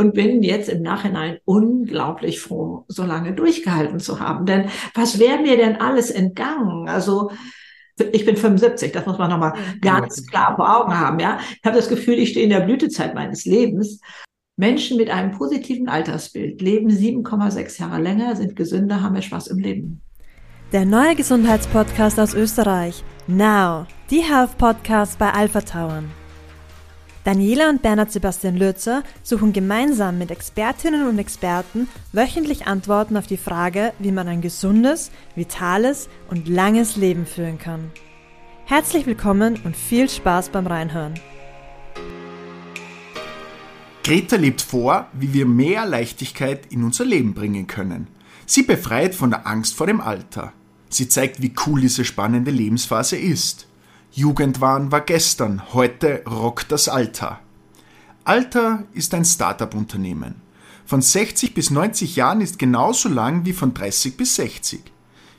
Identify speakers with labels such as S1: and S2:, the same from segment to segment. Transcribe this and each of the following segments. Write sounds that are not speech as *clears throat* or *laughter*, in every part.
S1: und bin jetzt im Nachhinein unglaublich froh, so lange durchgehalten zu haben. Denn was wäre mir denn alles entgangen? Also ich bin 75, das muss man nochmal ganz klar vor Augen haben. Ja, ich habe das Gefühl, ich stehe in der Blütezeit meines Lebens. Menschen mit einem positiven Altersbild leben 7,6 Jahre länger, sind gesünder, haben mehr Spaß im Leben.
S2: Der neue Gesundheitspodcast aus Österreich. Now, die Health Podcast bei Alpha Tauern. Daniela und Bernhard Sebastian Lürzer suchen gemeinsam mit Expertinnen und Experten wöchentlich Antworten auf die Frage, wie man ein gesundes, vitales und langes Leben führen kann. Herzlich willkommen und viel Spaß beim Reinhören.
S3: Greta lebt vor, wie wir mehr Leichtigkeit in unser Leben bringen können. Sie befreit von der Angst vor dem Alter. Sie zeigt, wie cool diese spannende Lebensphase ist. Jugendwahn war gestern, heute rockt das Alter. Alter ist ein Startup-Unternehmen. Von 60 bis 90 Jahren ist genauso lang wie von 30 bis 60.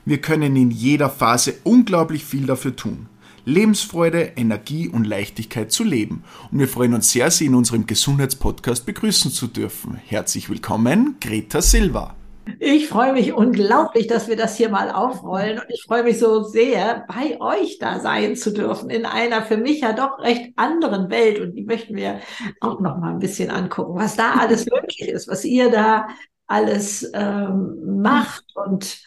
S3: Wir können in jeder Phase unglaublich viel dafür tun. Lebensfreude, Energie und Leichtigkeit zu leben. Und wir freuen uns sehr, Sie in unserem Gesundheitspodcast begrüßen zu dürfen. Herzlich willkommen, Greta Silva.
S1: Ich freue mich unglaublich, dass wir das hier mal aufrollen. Und ich freue mich so sehr, bei euch da sein zu dürfen in einer für mich ja doch recht anderen Welt. Und die möchten wir auch noch mal ein bisschen angucken, was da alles *laughs* möglich ist, was ihr da alles ähm, macht. Und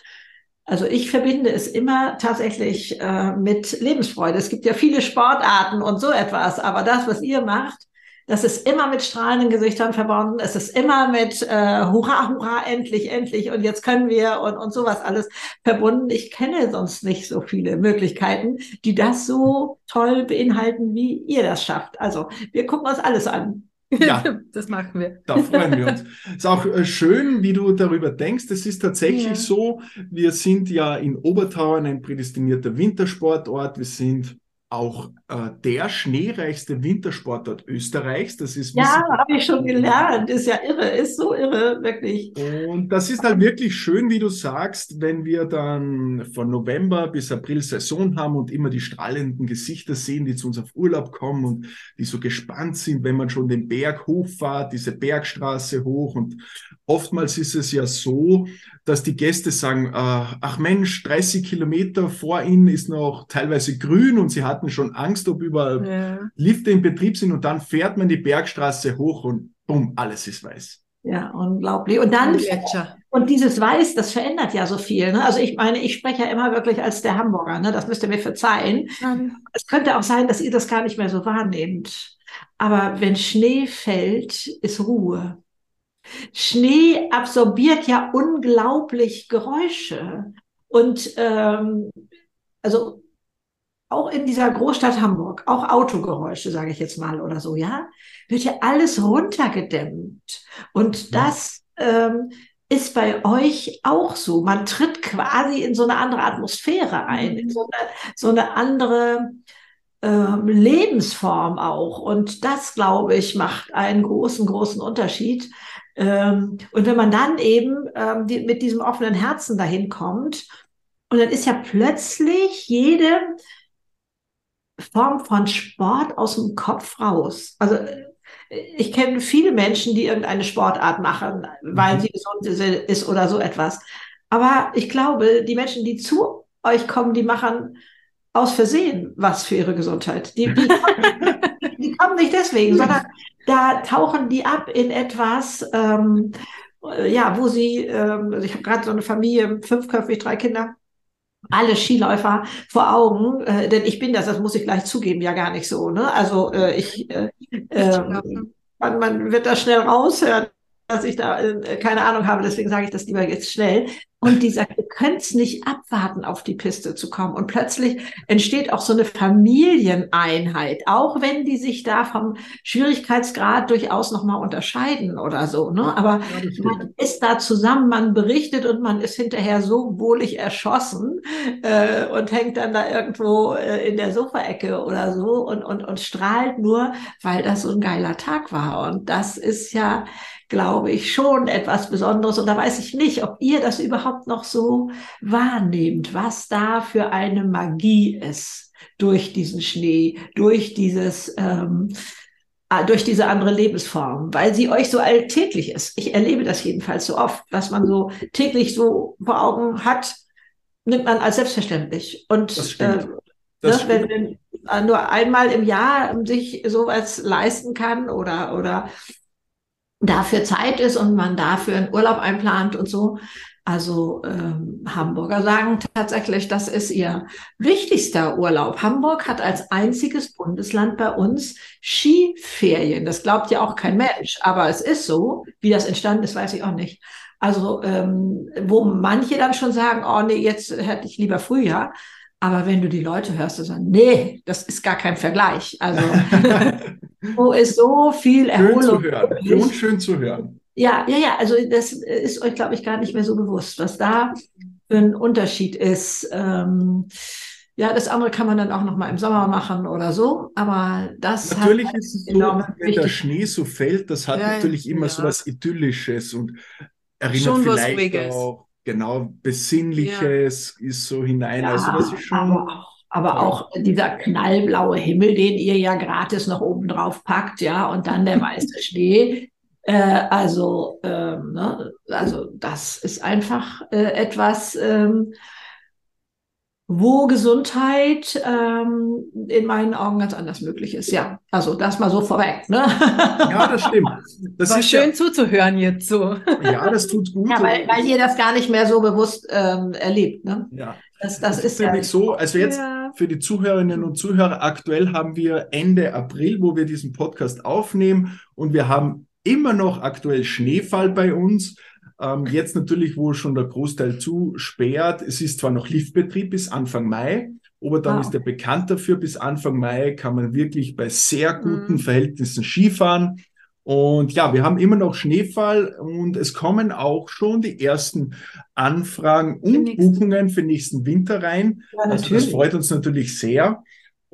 S1: also ich verbinde es immer tatsächlich äh, mit Lebensfreude. Es gibt ja viele Sportarten und so etwas, aber das, was ihr macht, das ist immer mit strahlenden Gesichtern verbunden. Es ist immer mit äh, Hurra, Hurra, endlich, endlich und jetzt können wir und, und sowas alles verbunden. Ich kenne sonst nicht so viele Möglichkeiten, die das so toll beinhalten, wie ihr das schafft. Also wir gucken uns alles an.
S3: Ja, *laughs* das machen wir. Da freuen wir uns. Es ist auch äh, schön, wie du darüber denkst. Es ist tatsächlich ja. so, wir sind ja in Obertauern ein prädestinierter Wintersportort. Wir sind auch äh, der schneereichste Wintersportort Österreichs. Das ist
S1: ja, habe ich schon gelernt. Ist ja irre, ist so irre, wirklich.
S3: Und das ist halt wirklich schön, wie du sagst, wenn wir dann von November bis April Saison haben und immer die strahlenden Gesichter sehen, die zu uns auf Urlaub kommen und die so gespannt sind, wenn man schon den Berg hochfahrt, diese Bergstraße hoch. Und oftmals ist es ja so, dass die Gäste sagen, äh, ach Mensch, 30 Kilometer vor ihnen ist noch teilweise grün und sie hatten schon Angst, ob überall ja. Lifte in Betrieb sind und dann fährt man die Bergstraße hoch und bumm, alles ist weiß.
S1: Ja, unglaublich. Und dann, und dieses Weiß, das verändert ja so viel. Ne? Also ich meine, ich spreche ja immer wirklich als der Hamburger, ne? das müsst ihr mir verzeihen. Mhm. Es könnte auch sein, dass ihr das gar nicht mehr so wahrnehmt. Aber wenn Schnee fällt, ist Ruhe. Schnee absorbiert ja unglaublich Geräusche. Und ähm, also auch in dieser Großstadt Hamburg, auch Autogeräusche, sage ich jetzt mal oder so, ja, wird ja alles runtergedämmt. Und das ähm, ist bei euch auch so. Man tritt quasi in so eine andere Atmosphäre ein, in so eine, so eine andere ähm, Lebensform auch. Und das, glaube ich, macht einen großen, großen Unterschied. Ähm, und wenn man dann eben ähm, die, mit diesem offenen Herzen dahin kommt, und dann ist ja plötzlich jede Form von Sport aus dem Kopf raus. Also ich kenne viele Menschen, die irgendeine Sportart machen, weil mhm. sie gesund ist oder so etwas. Aber ich glaube, die Menschen, die zu euch kommen, die machen aus Versehen was für ihre Gesundheit. Die, die, kommen, die kommen nicht deswegen, *laughs* sondern da tauchen die ab in etwas, ähm, ja, wo sie, ähm, also ich habe gerade so eine Familie, fünfköpfig, drei Kinder, alle Skiläufer vor Augen, äh, denn ich bin das, das muss ich gleich zugeben, ja gar nicht so. Ne? Also äh, ich, äh, äh, man, man wird da schnell raushören, dass ich da äh, keine Ahnung habe, deswegen sage ich das lieber jetzt schnell. Und die sagt, ihr könnt nicht abwarten, auf die Piste zu kommen. Und plötzlich entsteht auch so eine Familieneinheit, auch wenn die sich da vom Schwierigkeitsgrad durchaus nochmal unterscheiden oder so. Ne? Aber ja, man ist da zusammen, man berichtet und man ist hinterher so wohlig erschossen äh, und hängt dann da irgendwo äh, in der Sofaecke oder so und, und, und strahlt nur, weil das so ein geiler Tag war. Und das ist ja glaube ich, schon etwas Besonderes. Und da weiß ich nicht, ob ihr das überhaupt noch so wahrnehmt, was da für eine Magie ist durch diesen Schnee, durch dieses, ähm, äh, durch diese andere Lebensform, weil sie euch so alltäglich ist. Ich erlebe das jedenfalls so oft, dass man so täglich so vor Augen hat, nimmt man als selbstverständlich. Und
S3: Das stimmt.
S1: äh,
S3: Das
S1: ne, wenn man nur einmal im Jahr sich sowas leisten kann oder, oder dafür Zeit ist und man dafür einen Urlaub einplant und so. Also ähm, Hamburger sagen tatsächlich, das ist ihr wichtigster Urlaub. Hamburg hat als einziges Bundesland bei uns Skiferien. Das glaubt ja auch kein Mensch, aber es ist so. Wie das entstanden ist, weiß ich auch nicht. Also ähm, wo manche dann schon sagen, oh nee, jetzt hätte ich lieber Frühjahr. Aber wenn du die Leute hörst, die sagen, nee, das ist gar kein Vergleich. Also *laughs* wo ist so viel
S3: schön zu
S1: Erholung.
S3: hören. Uns schön zu hören.
S1: Ja, ja, ja, also das ist euch, glaube ich, gar nicht mehr so bewusst, was da für ein Unterschied ist. Ähm, ja, das andere kann man dann auch noch mal im Sommer machen oder so, aber das
S3: Natürlich
S1: hat
S3: ist es so,
S1: enorm
S3: wenn der
S1: wichtig.
S3: Schnee so fällt, das hat
S4: Ja,
S3: natürlich immer so
S4: ja.
S3: was Idyllisches und erinnert
S4: Schon
S3: vielleicht auch, genau, Besinnliches ist so hinein.
S1: Ja,
S3: also das ist schon,
S1: aber auch, aber auch dieser knallblaue Himmel, den ihr ja gratis noch oben drauf packt, ja, und dann der weiße *laughs* Schnee. Äh, also, ähm, ne, also das ist einfach äh, etwas, ähm, wo Gesundheit ähm, in meinen Augen ganz anders möglich ist. Ja, also das mal so vorweg. Ne?
S3: ja, das stimmt. Das
S4: War
S3: ist
S4: schön zuzuhören jetzt so.
S3: Ja, ja, das tut gut.
S1: Ja, weil, weil ihr das gar nicht mehr so bewusst ähm, erlebt. Ne?
S3: ja,
S1: Das, das
S3: das
S1: ist
S3: ist
S1: ja
S3: nämlich so. Also jetzt
S4: Ja.
S3: für die Zuhörerinnen und Zuhörer, aktuell haben wir Ende April, wo wir diesen Podcast aufnehmen und wir haben immer noch aktuell Schneefall bei uns. Ähm, jetzt natürlich, wo schon der Großteil zusperrt. Es ist zwar noch Liftbetrieb bis Anfang Mai, aber dann
S1: Ah.
S3: ist er bekannt dafür. Bis Anfang Mai kann man wirklich bei sehr guten
S4: Mhm.
S3: Verhältnissen Skifahren. Und ja, wir haben immer noch Schneefall und es kommen auch schon die ersten Anfragen und Buchungen für nächsten Winter rein.
S1: ja,
S3: Also das freut uns natürlich sehr.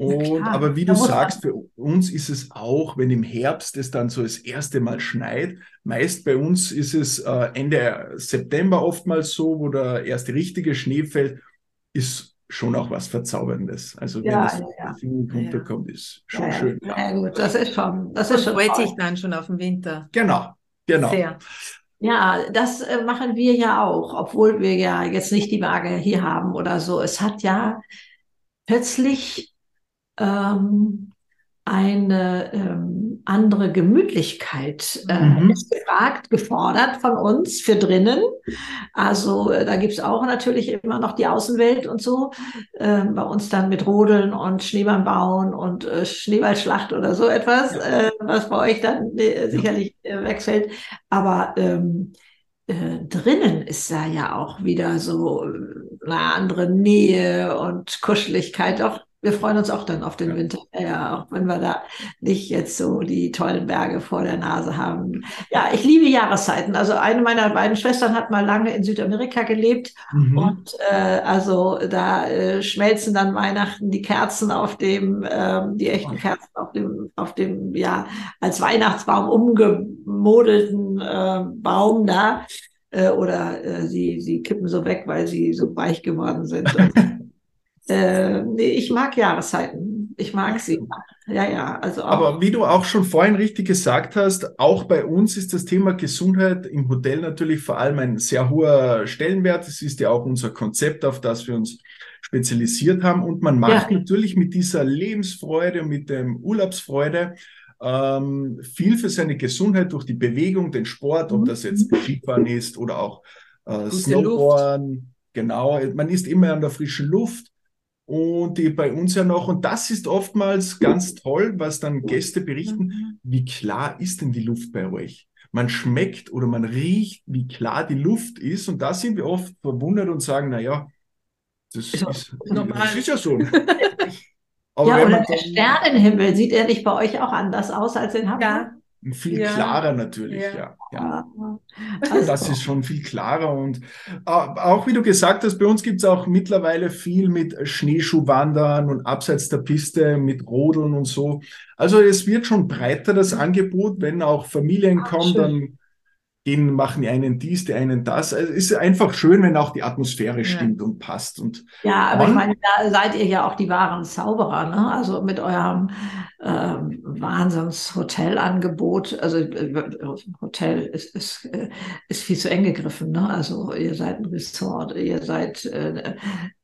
S3: Und, aber wie du sagst, für uns ist es auch, wenn im Herbst es dann so das erste Mal schneit. Meist bei uns ist es äh, Ende September oftmals so, wo der erste richtige Schnee fällt, ist schon auch was Verzauberndes. Also wenn
S1: Ja,
S3: es
S1: ja, ja.
S3: Runterkommt, ist schon
S1: ja,
S3: schön.
S1: Ja, gut, das ist schon, das ist schon
S4: freut sich dann schon auf den Winter.
S3: Genau, genau.
S4: Sehr.
S1: Ja, das äh, machen wir ja auch, obwohl wir ja jetzt nicht die Waage hier haben oder so. Es hat ja plötzlich ähm, eine ähm, andere Gemütlichkeit äh,
S3: Mhm.
S1: ist gefragt, gefordert von uns für drinnen. Also äh, da gibt's auch natürlich immer noch die Außenwelt und so. Ähm, bei uns dann mit Rodeln und Schneemann bauen und äh, Schneeballschlacht oder so etwas, äh, was bei euch dann äh, sicherlich äh, wegfällt. Aber ähm, äh, drinnen ist da ja auch wieder so äh, eine andere Nähe und Kuscheligkeit. Auch wir freuen uns auch dann auf den
S3: Ja.
S1: Winter, ja, auch wenn wir da nicht jetzt so die tollen Berge vor der Nase haben. Ja, ich liebe Jahreszeiten. Also eine meiner beiden Schwestern hat mal lange in Südamerika gelebt
S3: Mhm.
S1: und äh, also da äh, schmelzen dann Weihnachten die Kerzen auf dem, ähm, die echten Kerzen auf dem, auf dem ja als Weihnachtsbaum umgemodelten äh, Baum da. Äh, oder äh, sie, sie kippen so weg, weil sie so weich geworden sind. *laughs* Äh, nee, ich mag Jahreszeiten. Ich mag sie. Ja, ja. Also auch.
S3: Aber wie du auch schon vorhin richtig gesagt hast, auch bei uns ist das Thema Gesundheit im Hotel natürlich vor allem ein sehr hoher Stellenwert. Es ist ja auch unser Konzept, auf das wir uns spezialisiert haben. Und man macht
S1: Ja.
S3: natürlich mit dieser Lebensfreude und mit dem Urlaubsfreude ähm, viel für seine Gesundheit durch die Bewegung, den Sport, ob das jetzt Skifahren ist oder auch äh, Snowboarden. Genau, man ist immer an der frischen Luft. Und die bei uns ja noch, und das ist oftmals ganz toll, was dann Gäste berichten, wie klar ist denn die Luft bei euch? Man schmeckt oder man riecht, wie klar die Luft ist. Und da sind wir oft verwundert und sagen, na ja, das
S1: Ist
S3: ist,
S4: normal.
S3: das ist ja so. *laughs* Aber
S1: ja, oder der Sternenhimmel, sieht er nicht bei euch auch anders aus als in Hamburg?
S4: Ja.
S3: Viel
S4: Ja.
S3: klarer natürlich,
S4: Ja.
S3: ja. ja.
S1: Also, *laughs*
S3: Das ist schon viel klarer und äh, auch wie du gesagt hast, bei uns gibt es auch mittlerweile viel mit Schneeschuhwandern und abseits der Piste mit Rodeln und so. Also es wird schon breiter das Angebot, wenn auch Familien
S1: Ach,
S3: kommen,
S1: schön.
S3: dann gehen, machen die einen dies, die einen das. Also es ist einfach schön, wenn auch die Atmosphäre stimmt und passt. Und
S1: ja, aber ich meine, da seid ihr ja auch die wahren Zauberer, ne? Also mit eurem ähm, Wahnsinns-Hotelangebot. Also Hotel ist, ist, äh, ist viel zu eng gegriffen, ne? Also ihr seid ein Resort, ihr seid äh,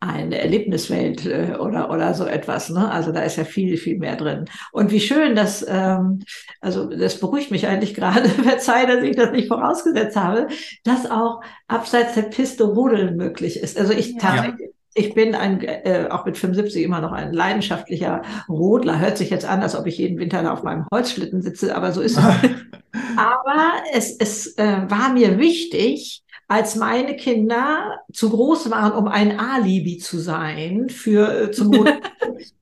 S1: eine Erlebniswelt äh, oder, oder so etwas, ne? Also da ist ja viel, viel mehr drin. Und wie schön, dass, ähm, also das beruhigt mich eigentlich *laughs* gerade, verzeih, dass ich das nicht voraus vorausgesetzt habe, dass auch abseits der Piste Rodeln möglich ist. Also ich tatsächlich, ich bin ein, äh, auch mit 75 immer noch ein leidenschaftlicher Rodler. Hört sich jetzt an, als ob ich jeden Winter auf meinem Holzschlitten sitze, aber so ist es. *laughs* aber es, es äh, war mir wichtig, als meine Kinder zu groß waren, um ein Alibi zu sein für äh, zum *laughs*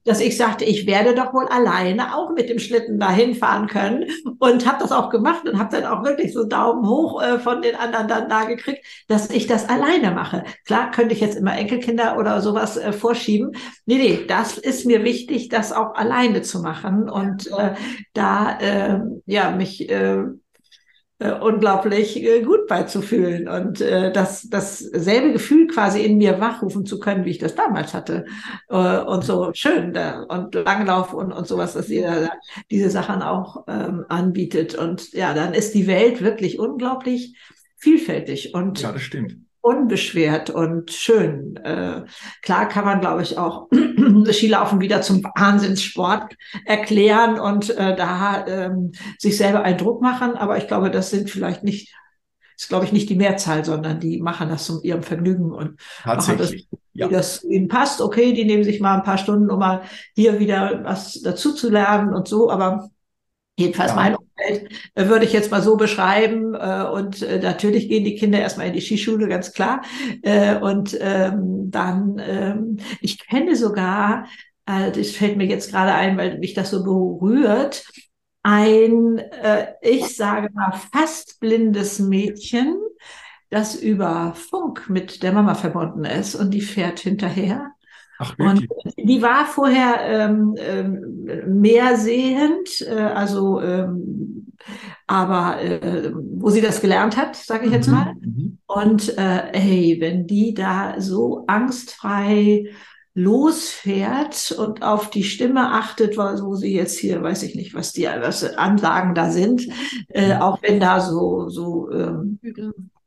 S1: dass ich sagte, ich werde doch wohl alleine auch mit dem Schlitten dahin fahren können und habe das auch gemacht und habe dann auch wirklich so Daumen hoch äh, von den anderen dann da gekriegt, dass ich das alleine mache. Klar könnte ich jetzt immer Enkelkinder oder sowas äh, vorschieben. Nee, nee, das ist mir wichtig, das auch alleine zu machen und äh, da äh, ja mich äh, unglaublich äh, gut beizufühlen und äh, das dasselbe Gefühl quasi in mir wachrufen zu können, wie ich das damals hatte. Äh, und so schön äh, und Langlauf und und sowas, dass ihr diese Sachen auch ähm, anbietet. Und ja, dann ist die Welt wirklich unglaublich vielfältig und
S3: ja, das stimmt
S1: unbeschwert und schön. Äh, klar kann man, glaube ich, auch *clears throat* Skilaufen wieder zum Wahnsinnssport erklären und äh, da ähm, sich selber einen Druck machen. Aber ich glaube, das sind vielleicht nicht, ist, glaube ich, nicht die Mehrzahl, sondern die machen das zum ihrem Vergnügen und machen das, ja. wie das ihnen passt. Okay, die nehmen sich mal ein paar Stunden, um mal hier wieder was dazu zu lernen und so. Aber Jedenfalls ja. mein Umfeld äh, würde ich jetzt mal so beschreiben. Äh, und äh, natürlich gehen die Kinder erstmal in die Skischule, ganz klar. Und ähm, dann, ähm, ich kenne sogar, das fällt mir jetzt gerade ein, weil mich das so berührt, ein, ich sage mal, fast blindes Mädchen, das über Funk mit der Mama verbunden ist und die fährt hinterher Ach, und die war vorher ähm, ähm, mehr sehend, äh, also ähm, aber äh, wo sie das gelernt hat, sage ich jetzt mhm, mal. Mhm. Und äh, hey, wenn die da so angstfrei losfährt und auf die Stimme achtet, wo sie jetzt hier, weiß ich nicht, was die was Anlagen da sind, äh, auch wenn da so so ähm,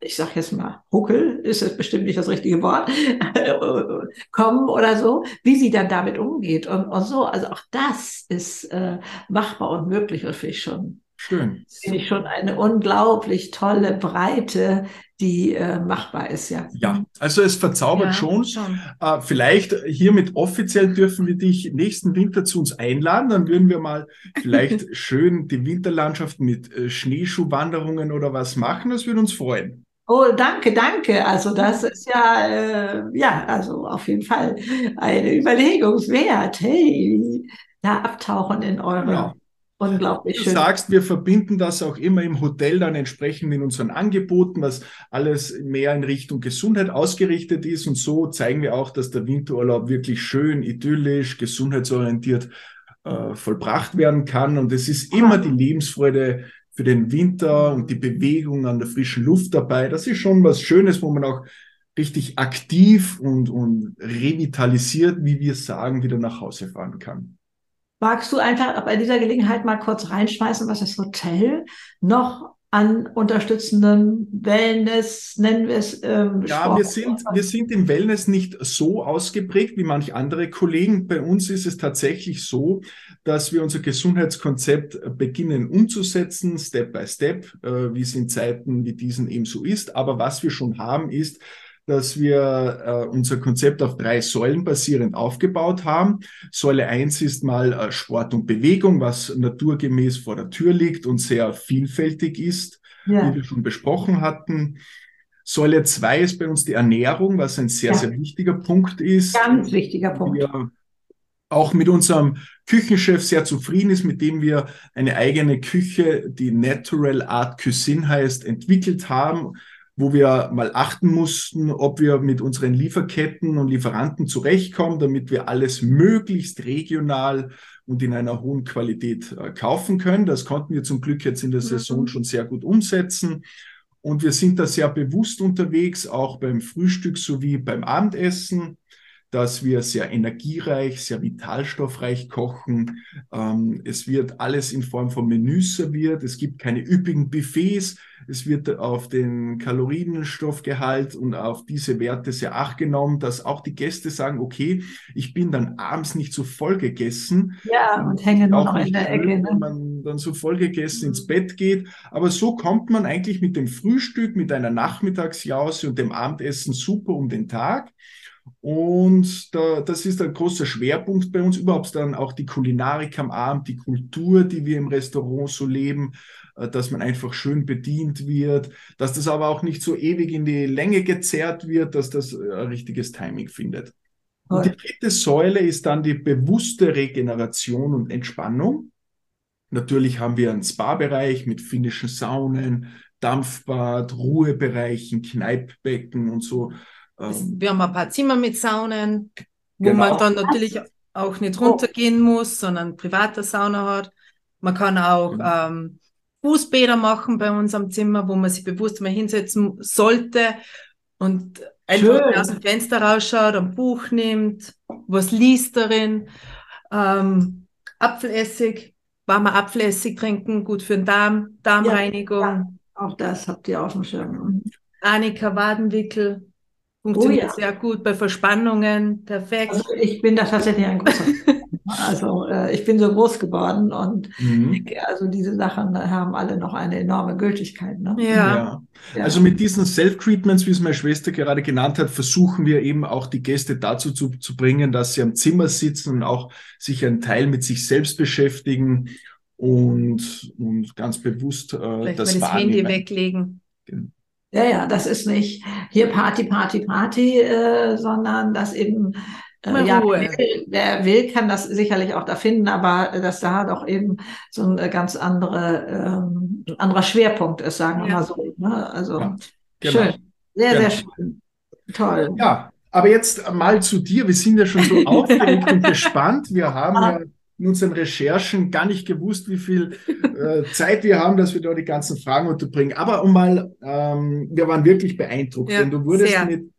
S1: ich sag jetzt mal, Huckel ist es bestimmt nicht das richtige Wort, *laughs* kommen oder so, wie sie dann damit umgeht und, und so. Also auch das ist äh, machbar und möglich und finde ich schon. Schön. Finde ich schon eine unglaublich tolle Breite, die äh, machbar ist, ja.
S3: Ja, also es verzaubert ja, schon. schon. Äh, vielleicht hiermit offiziell dürfen wir dich nächsten Winter zu uns einladen. Dann würden wir mal vielleicht *laughs* schön die Winterlandschaft mit äh, Schneeschuhwanderungen oder was machen. Das würde uns freuen.
S1: Oh, danke, danke. Also das ist ja, äh, ja, also auf jeden Fall eine Überlegungswert. Hey, da abtauchen in eure ja. unglaublich.
S3: Du sagst, wir verbinden das auch immer im Hotel dann entsprechend in unseren Angeboten, was alles mehr in Richtung Gesundheit ausgerichtet ist. Und so zeigen wir auch, dass der Winterurlaub wirklich schön, idyllisch, gesundheitsorientiert äh, vollbracht werden kann. Und es ist immer die Lebensfreude für den Winter und die Bewegung an der frischen Luft dabei. Das ist schon was Schönes, wo man auch richtig aktiv und, und revitalisiert, wie wir sagen, wieder nach Hause fahren kann.
S1: Magst du einfach bei dieser Gelegenheit mal kurz reinschmeißen, was das Hotel noch an unterstützenden Wellness, nennen wir es. Ähm,
S3: ja, Sport. wir sind, wir sind im Wellness nicht so ausgeprägt wie manche andere Kollegen. Bei uns ist es tatsächlich so, dass wir unser Gesundheitskonzept beginnen umzusetzen, Step by Step, äh, wie es in Zeiten wie diesen eben so ist. Aber was wir schon haben, ist, dass wir äh, unser Konzept auf drei Säulen basierend aufgebaut haben. Säule eins ist mal äh, Sport und Bewegung, was naturgemäß vor der Tür liegt und sehr vielfältig ist, ja. wie wir schon besprochen hatten. Säule zwei ist bei uns die Ernährung, was ein sehr, ja. sehr wichtiger Punkt ist.
S1: Ganz wichtiger Punkt.
S3: Wir auch mit unserem Küchenchef sehr zufrieden ist, mit dem wir eine eigene Küche, die Natural Art Cuisine heißt, entwickelt haben wo wir mal achten mussten, ob wir mit unseren Lieferketten und Lieferanten zurechtkommen, damit wir alles möglichst regional und in einer hohen Qualität äh, kaufen können. Das konnten wir zum Glück jetzt in der mhm. Saison schon sehr gut umsetzen. Und wir sind da sehr bewusst unterwegs, auch beim Frühstück sowie beim Abendessen dass wir sehr energiereich, sehr vitalstoffreich kochen. Ähm, es wird alles in Form von Menüs serviert. Es gibt keine üppigen Buffets. Es wird auf den Kalorienstoffgehalt und auf diese Werte sehr acht genommen, dass auch die Gäste sagen, okay, ich bin dann abends nicht so voll gegessen.
S1: Ja, und hänge nur noch in der Ecke.
S3: Ne? Wenn man dann so voll gegessen ins Bett geht. Aber so kommt man eigentlich mit dem Frühstück, mit einer Nachmittagsjause und dem Abendessen super um den Tag. Und da, das ist ein großer Schwerpunkt bei uns, überhaupt dann auch die Kulinarik am Abend, die Kultur, die wir im Restaurant so leben, äh, dass man einfach schön bedient wird, dass das aber auch nicht so ewig in die Länge gezerrt wird, dass das äh, ein richtiges Timing findet. Und die dritte Säule ist dann die bewusste Regeneration und Entspannung. Natürlich haben wir einen Spa-Bereich mit finnischen Saunen, Dampfbad, Ruhebereichen, Kneippbecken und so
S4: ähm, wir haben ein paar Zimmer mit Saunen, wo genau. man dann natürlich auch nicht runtergehen muss, sondern private Sauna hat. Man kann auch mhm. ähm, Fußbäder machen bei uns am Zimmer, wo man sich bewusst mal hinsetzen sollte und einfach aus dem Fenster rausschaut, ein Buch nimmt, was liest darin. Ähm, Apfelessig, warmer Apfelessig trinken, gut für den Darm, Darmreinigung. Ja, ja.
S1: Auch das habt ihr auf dem Schirm.
S4: Annika Wadenwickel, Funktioniert oh, ja. sehr gut bei Verspannungen, perfekt.
S1: Also ich bin da tatsächlich ein großer. also äh, ich bin so groß geworden und mhm. denke, also diese Sachen haben alle noch eine enorme Gültigkeit. Ne?
S3: Ja. ja. Also mit diesen Self-Treatments, wie es meine Schwester gerade genannt hat, versuchen wir eben auch die Gäste dazu zu, zu bringen, dass sie am Zimmer sitzen und auch sich ein Teil mit sich selbst beschäftigen und, und ganz bewusst äh,
S4: Vielleicht das, mal das Handy weglegen.
S1: Genau. Ja, ja, das ist nicht hier Party, Party, Party, äh, sondern das eben, äh, ja, wer will, wer will, kann das sicherlich auch da finden, aber dass da doch eben so ein äh, ganz andere, ähm, anderer Schwerpunkt ist, sagen wir ja. mal so. Ne? Also ja, genau. schön, sehr, genau. sehr schön. Toll.
S3: Ja, aber jetzt mal zu dir. Wir sind ja schon so *laughs* aufgeregt und gespannt. Wir haben ja in unseren Recherchen gar nicht gewusst, wie viel äh, *laughs* Zeit wir haben, dass wir da die ganzen Fragen unterbringen. Aber um mal, ähm, wir waren wirklich beeindruckt, ja, denn du wurdest mit,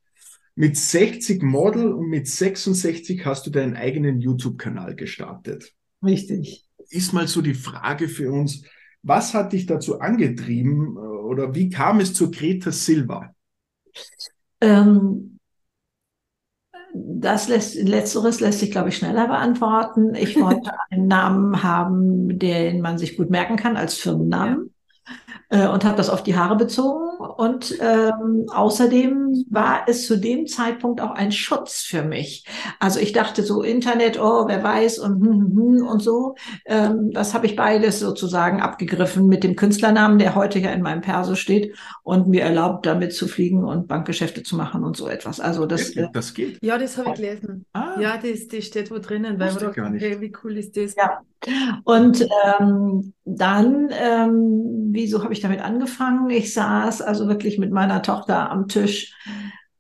S3: mit 60 Model und mit 66 hast du deinen eigenen YouTube-Kanal gestartet.
S1: Richtig.
S3: Ist mal so die Frage für uns, was hat dich dazu angetrieben äh, oder wie kam es zu Greta Silva?
S1: Ähm, das lässt, letzteres lässt sich, glaube ich, schneller beantworten. Ich *laughs* wollte einen Namen haben, den man sich gut merken kann als Firmennamen äh, und habe das auf die Haare bezogen. Und ähm, außerdem war es zu dem Zeitpunkt auch ein Schutz für mich. Also ich dachte so Internet, oh, wer weiß und hm, hm, hm und so. Ähm, das habe ich beides sozusagen abgegriffen mit dem Künstlernamen, der heute ja in meinem Perso steht und mir erlaubt, damit zu fliegen und Bankgeschäfte zu machen und so etwas. Also das,
S3: äh, das geht.
S4: Ja, das habe ich gelesen. Ah. Ja, das, das steht wo drinnen, weil okay, wie cool ist das?
S1: Ja. Und ähm, dann, ähm, wieso habe ich damit angefangen? Ich saß also wirklich mit meiner Tochter am Tisch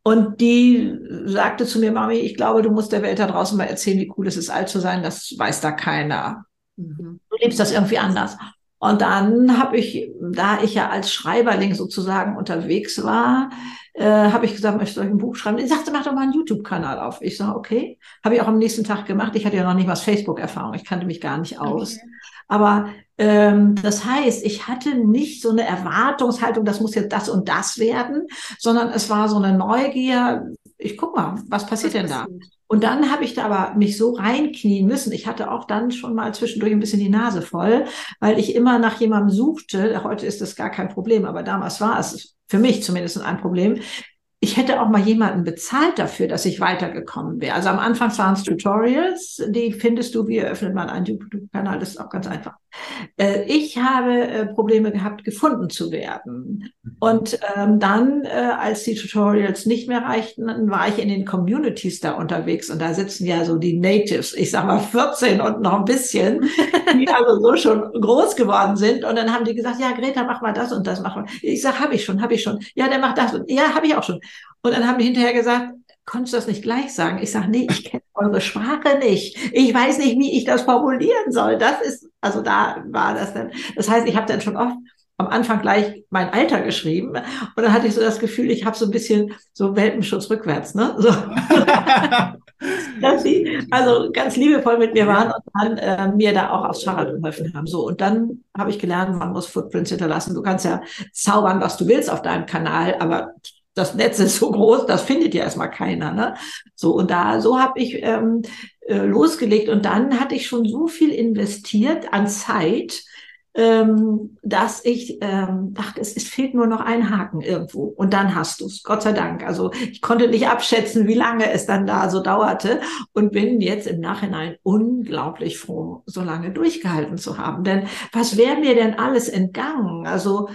S1: und die sagte zu mir, Mami, ich glaube, du musst der Welt da draußen mal erzählen, wie cool es ist, alt zu sein. Das weiß da keiner. Mhm. Du lebst das irgendwie anders. Und dann habe ich, da ich ja als Schreiberling sozusagen unterwegs war, äh, habe ich gesagt, möchte ich ein Buch schreiben? Ich sagte, mach doch mal einen YouTube-Kanal auf. Ich sage, okay. Habe ich auch am nächsten Tag gemacht. Ich hatte ja noch nicht mal Facebook-Erfahrung. Ich kannte mich gar nicht aus. Okay. Aber ähm, das heißt, ich hatte nicht so eine Erwartungshaltung, das muss jetzt das und das werden, sondern es war so eine Neugier. Ich guck mal, was passiert was denn da? Und dann habe ich da aber mich so reinknien müssen. Ich hatte auch dann schon mal zwischendurch ein bisschen die Nase voll, weil ich immer nach jemandem suchte. Heute ist das gar kein Problem, aber damals war es für mich zumindest ein Problem, ich hätte auch mal jemanden bezahlt dafür, dass ich weitergekommen wäre. Also am Anfang waren es Tutorials, die findest du, wie eröffnet man einen YouTube-Kanal, das ist auch ganz einfach. Äh, ich habe äh, Probleme gehabt, gefunden zu werden. Mhm. Und ähm, dann, äh, als die Tutorials nicht mehr reichten, war ich in den Communities da unterwegs und da sitzen ja so die Natives, ich sag mal 14 und noch ein bisschen, *laughs* die also so schon groß geworden sind. Und dann haben die gesagt, ja, Greta, mach mal das und das, mach mal. Ich sag, habe ich schon, habe ich schon. Ja, der macht das und ja, habe ich auch schon. Und dann haben die hinterher gesagt, konntest du das nicht gleich sagen? Ich sage, nee, ich kenne eure Sprache nicht. Ich weiß nicht, wie ich das formulieren soll. Das ist, also da war das dann. Das heißt, ich habe dann schon oft am Anfang gleich mein Alter geschrieben. Und dann hatte ich so das Gefühl, ich habe so ein bisschen so Welpenschutz rückwärts, ne? So. *laughs* dass sie also ganz liebevoll mit mir waren und dann äh, mir da auch aufs Fahrrad geholfen haben. So, und dann habe ich gelernt, man muss Footprints hinterlassen. Du kannst ja zaubern, was du willst auf deinem Kanal, aber das Netz ist so groß, das findet ja erstmal keiner. Ne? So, und da, so habe ich ähm, äh, losgelegt. Und dann hatte ich schon so viel investiert an Zeit, ähm, dass ich ähm, dachte, es, es fehlt nur noch ein Haken irgendwo. Und dann hast du es, Gott sei Dank. Also ich konnte nicht abschätzen, wie lange es dann da so dauerte und bin jetzt im Nachhinein unglaublich froh, so lange durchgehalten zu haben. Denn was wäre mir denn alles entgangen? Also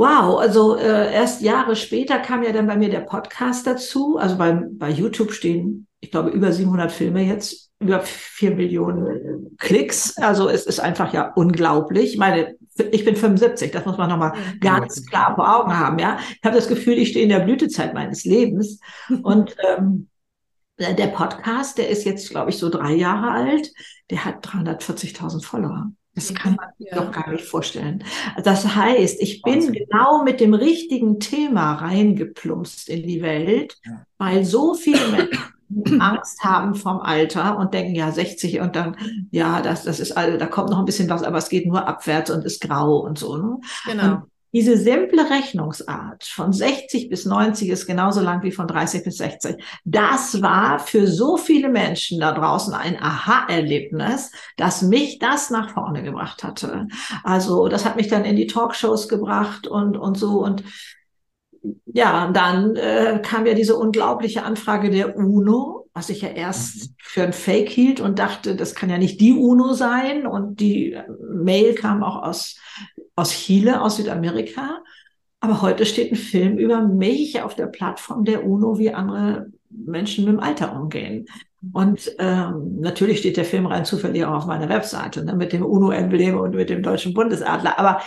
S1: Wow, also äh, erst Jahre später kam ja dann bei mir der Podcast dazu. Also bei, bei YouTube stehen, ich glaube, über 700 Filme jetzt, über vier Millionen Klicks. Also es ist einfach ja unglaublich. Ich meine, ich bin 75, das muss man nochmal ganz klar vor Augen haben. Ja, ich habe das Gefühl, ich stehe in der Blütezeit meines Lebens. *laughs* Und ähm, der Podcast, der ist jetzt, glaube ich, so drei Jahre alt. Der hat 340.000 Follower. Das kann man sich ja. doch gar nicht vorstellen. Das heißt, ich bin Wahnsinn. genau mit dem richtigen Thema reingeplumpst in die Welt, ja. weil so viele Menschen Angst haben vom Alter und denken, ja, 60 und dann, ja, das, das ist, also, da kommt noch ein bisschen was, aber es geht nur abwärts und ist grau und so. Ne? Genau. Und diese simple Rechnungsart von 60 bis 90 ist genauso lang wie von 30 bis 60. Das war für so viele Menschen da draußen ein Aha-Erlebnis, dass mich das nach vorne gebracht hatte. Also das hat mich dann in die Talkshows gebracht und, und so und ja, dann äh, kam ja diese unglaubliche Anfrage der UNO, was ich ja erst mhm. für ein Fake hielt und dachte, das kann ja nicht die UNO sein. Und die Mail kam auch aus aus Chile, aus Südamerika. Aber heute steht ein Film über mich auf der Plattform der UNO, wie andere Menschen mit dem Alter umgehen. Und ähm, natürlich steht der Film rein zufällig auch auf meiner Webseite ne, mit dem UNO-Emblem und mit dem deutschen Bundesadler. Aber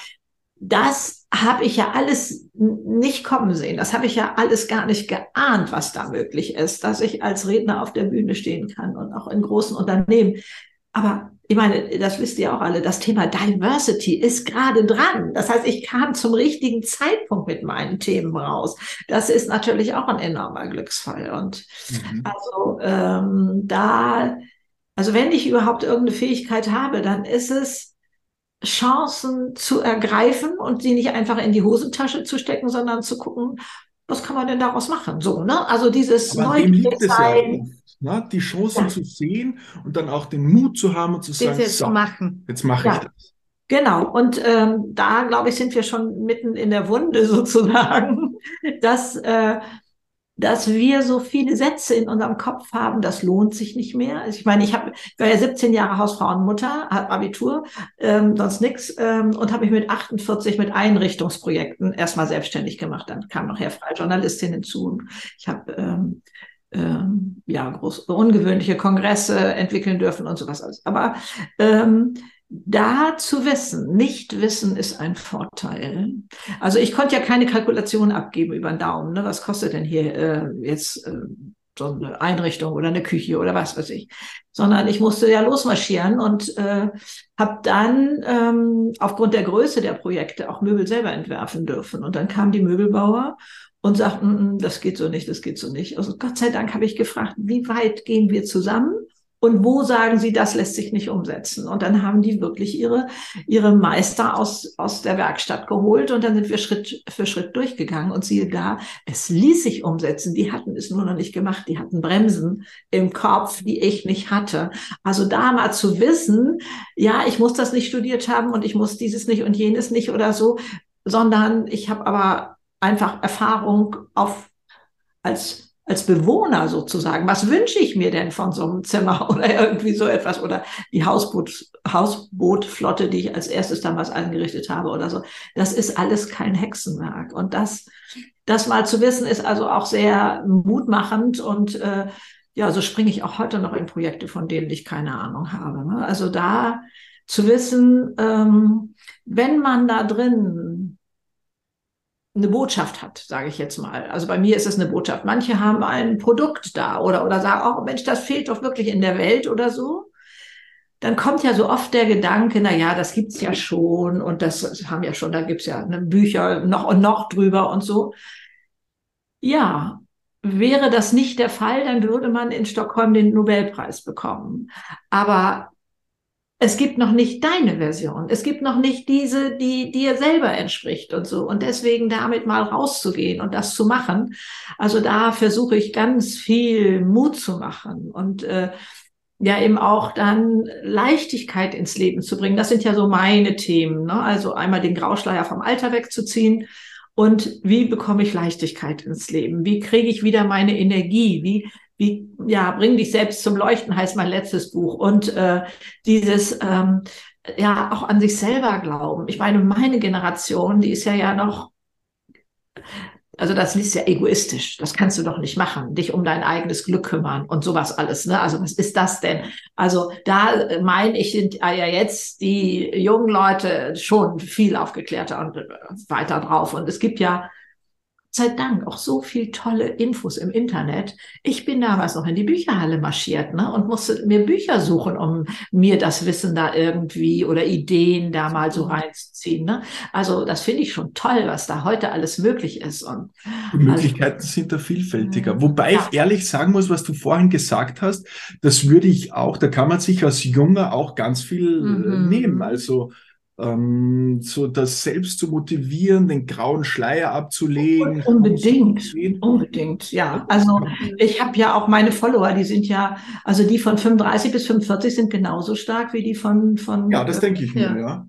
S1: das habe ich ja alles nicht kommen sehen. Das habe ich ja alles gar nicht geahnt, was da möglich ist, dass ich als Redner auf der Bühne stehen kann und auch in großen Unternehmen. Aber ich meine, das wisst ihr auch alle, das Thema Diversity ist gerade dran. Das heißt, ich kam zum richtigen Zeitpunkt mit meinen Themen raus. Das ist natürlich auch ein enormer Glücksfall. Und mhm. also ähm, da, also wenn ich überhaupt irgendeine Fähigkeit habe, dann ist es, Chancen zu ergreifen und sie nicht einfach in die Hosentasche zu stecken, sondern zu gucken, was kann man denn daraus machen? So, ne? Also dieses
S3: Neugierig sein. Ja ne? Die Chancen ja. zu sehen und dann auch den Mut zu haben und zu sagen,
S1: jetzt so, machen.
S3: Jetzt mache ja. ich das.
S1: Genau, und ähm, da, glaube ich, sind wir schon mitten in der Wunde *laughs* sozusagen, dass äh, dass wir so viele Sätze in unserem Kopf haben, das lohnt sich nicht mehr. Also ich meine, ich, hab, ich war ja 17 Jahre Hausfrau und Mutter, habe Abitur, ähm, sonst nix ähm, und habe mich mit 48 mit Einrichtungsprojekten erstmal selbstständig gemacht. Dann kam noch freie Journalistin hinzu. Ich habe ähm, ähm, ja groß, ungewöhnliche Kongresse entwickeln dürfen und sowas alles. Aber ähm, da zu wissen, nicht wissen ist ein Vorteil. Also ich konnte ja keine Kalkulation abgeben über den Daumen. Ne? Was kostet denn hier äh, jetzt äh, so eine Einrichtung oder eine Küche oder was weiß ich, sondern ich musste ja losmarschieren und äh, habe dann ähm, aufgrund der Größe der Projekte auch Möbel selber entwerfen dürfen. Und dann kamen die Möbelbauer und sagten, mm, mm, das geht so nicht, das geht so nicht. Also Gott sei Dank habe ich gefragt, wie weit gehen wir zusammen? Und wo sagen sie, das lässt sich nicht umsetzen? Und dann haben die wirklich ihre, ihre Meister aus, aus der Werkstatt geholt und dann sind wir Schritt für Schritt durchgegangen und siehe da, es ließ sich umsetzen. Die hatten es nur noch nicht gemacht. Die hatten Bremsen im Kopf, die ich nicht hatte. Also da mal zu wissen, ja, ich muss das nicht studiert haben und ich muss dieses nicht und jenes nicht oder so, sondern ich habe aber einfach Erfahrung auf als als Bewohner sozusagen, was wünsche ich mir denn von so einem Zimmer *laughs* oder irgendwie so etwas oder die Hausboot, Hausbootflotte, die ich als erstes damals eingerichtet habe oder so. Das ist alles kein Hexenwerk. Und das, das mal zu wissen, ist also auch sehr mutmachend und äh, ja, so springe ich auch heute noch in Projekte, von denen ich keine Ahnung habe. Ne? Also da zu wissen, ähm, wenn man da drin eine Botschaft hat, sage ich jetzt mal. Also bei mir ist es eine Botschaft. Manche haben ein Produkt da oder, oder sagen, oh Mensch, das fehlt doch wirklich in der Welt oder so. dann kommt ja so oft der Gedanke, na ja, das gibt's ja schon und das haben ja schon, da gibt's ja ne, Bücher noch und noch drüber und so. Ja, wäre das nicht der Fall, dann würde man in Stockholm den Nobelpreis bekommen. Aber es gibt noch nicht deine Version. Es gibt noch nicht diese, die dir selber entspricht und so. Und deswegen damit mal rauszugehen und das zu machen. Also da versuche ich ganz viel Mut zu machen und äh, ja eben auch dann Leichtigkeit ins Leben zu bringen. Das sind ja so meine Themen. Ne? Also einmal den Grauschleier vom Alter wegzuziehen und wie bekomme ich Leichtigkeit ins Leben? Wie kriege ich wieder meine Energie? Wie wie ja bring dich selbst zum Leuchten heißt mein letztes Buch und äh, dieses ähm, ja auch an sich selber glauben. Ich meine, meine Generation, die ist ja ja noch also das ist ja egoistisch. Das kannst du doch nicht machen. Dich um dein eigenes Glück kümmern und sowas alles. Ne? Also was ist das denn? Also da äh, meine ich, sind ja jetzt die jungen Leute schon viel aufgeklärter und äh, weiter drauf. Und es gibt ja sei Dank auch so viel tolle Infos im Internet. Ich bin damals noch in die Bücherhalle marschiert ne, und musste mir Bücher suchen, um mir das Wissen da irgendwie oder Ideen da mal so reinzuziehen. Ne? Also das finde ich schon toll, was da heute alles möglich ist. Und
S3: die Möglichkeiten also, sind da vielfältiger. Wobei ja. ich ehrlich sagen muss, was du vorhin gesagt hast, das würde ich auch, da kann man sich als Junger auch ganz viel äh, mhm. nehmen. Also ähm, so das selbst zu motivieren, den grauen Schleier abzulegen.
S1: Unbedingt, unbedingt, ja. Also ich habe ja auch meine Follower, die sind ja, also die von 35 bis 45 sind genauso stark wie die von von.
S3: Ja, das denke ich mir, ja.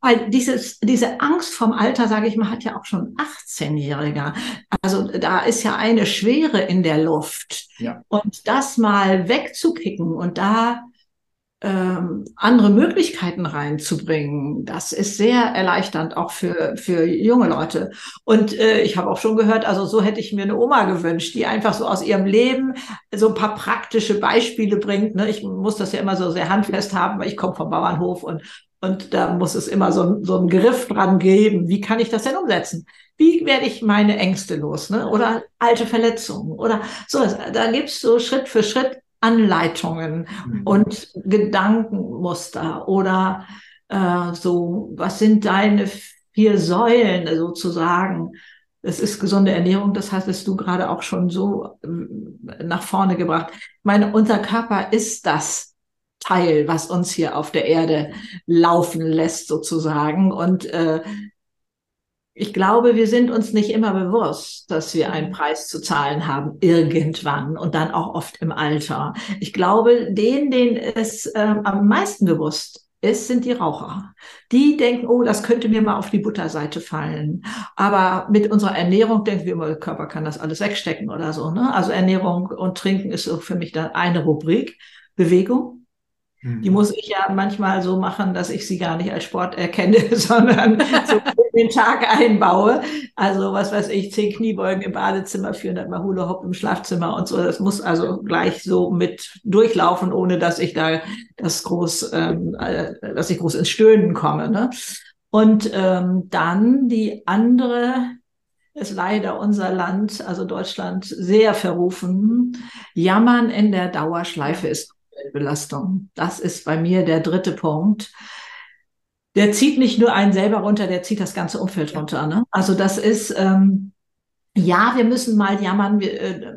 S1: Weil dieses, diese Angst vom Alter, sage ich mal, hat ja auch schon 18-Jähriger. Also da ist ja eine Schwere in der Luft. Ja. Und das mal wegzukicken und da ähm, andere Möglichkeiten reinzubringen. Das ist sehr erleichternd, auch für, für junge Leute. Und äh, ich habe auch schon gehört, also so hätte ich mir eine Oma gewünscht, die einfach so aus ihrem Leben so ein paar praktische Beispiele bringt. Ne? Ich muss das ja immer so sehr handfest haben, weil ich komme vom Bauernhof und und da muss es immer so, so einen Griff dran geben. Wie kann ich das denn umsetzen? Wie werde ich meine Ängste los? Ne? Oder alte Verletzungen? Oder so. Da gibt's so Schritt für Schritt Anleitungen mhm. und Gedankenmuster oder äh, so, was sind deine vier Säulen sozusagen? Es ist gesunde Ernährung, das hattest du gerade auch schon so äh, nach vorne gebracht. Ich meine, unser Körper ist das Teil, was uns hier auf der Erde laufen lässt sozusagen. Und äh, ich glaube, wir sind uns nicht immer bewusst, dass wir einen Preis zu zahlen haben, irgendwann und dann auch oft im Alter. Ich glaube, denen, denen es äh, am meisten bewusst ist, sind die Raucher. Die denken, oh, das könnte mir mal auf die Butterseite fallen. Aber mit unserer Ernährung denken wir immer, der Körper kann das alles wegstecken oder so. Ne? Also Ernährung und Trinken ist so für mich dann eine Rubrik. Bewegung, die mhm. muss ich ja manchmal so machen, dass ich sie gar nicht als Sport erkenne, *laughs* sondern so den Tag einbaue. Also was weiß ich, zehn Kniebeugen im Badezimmer, 400 Mal Hula Hoop im Schlafzimmer und so. Das muss also gleich so mit durchlaufen, ohne dass ich da das groß, ähm, äh, dass ich groß ins Stöhnen komme. Ne? Und ähm, dann die andere ist leider unser Land, also Deutschland, sehr verrufen. Jammern in der Dauerschleife ist Belastung. Das ist bei mir der dritte Punkt. Der zieht nicht nur einen selber runter, der zieht das ganze Umfeld runter. Ne? Also das ist, ähm, ja, wir müssen mal jammern, wir äh,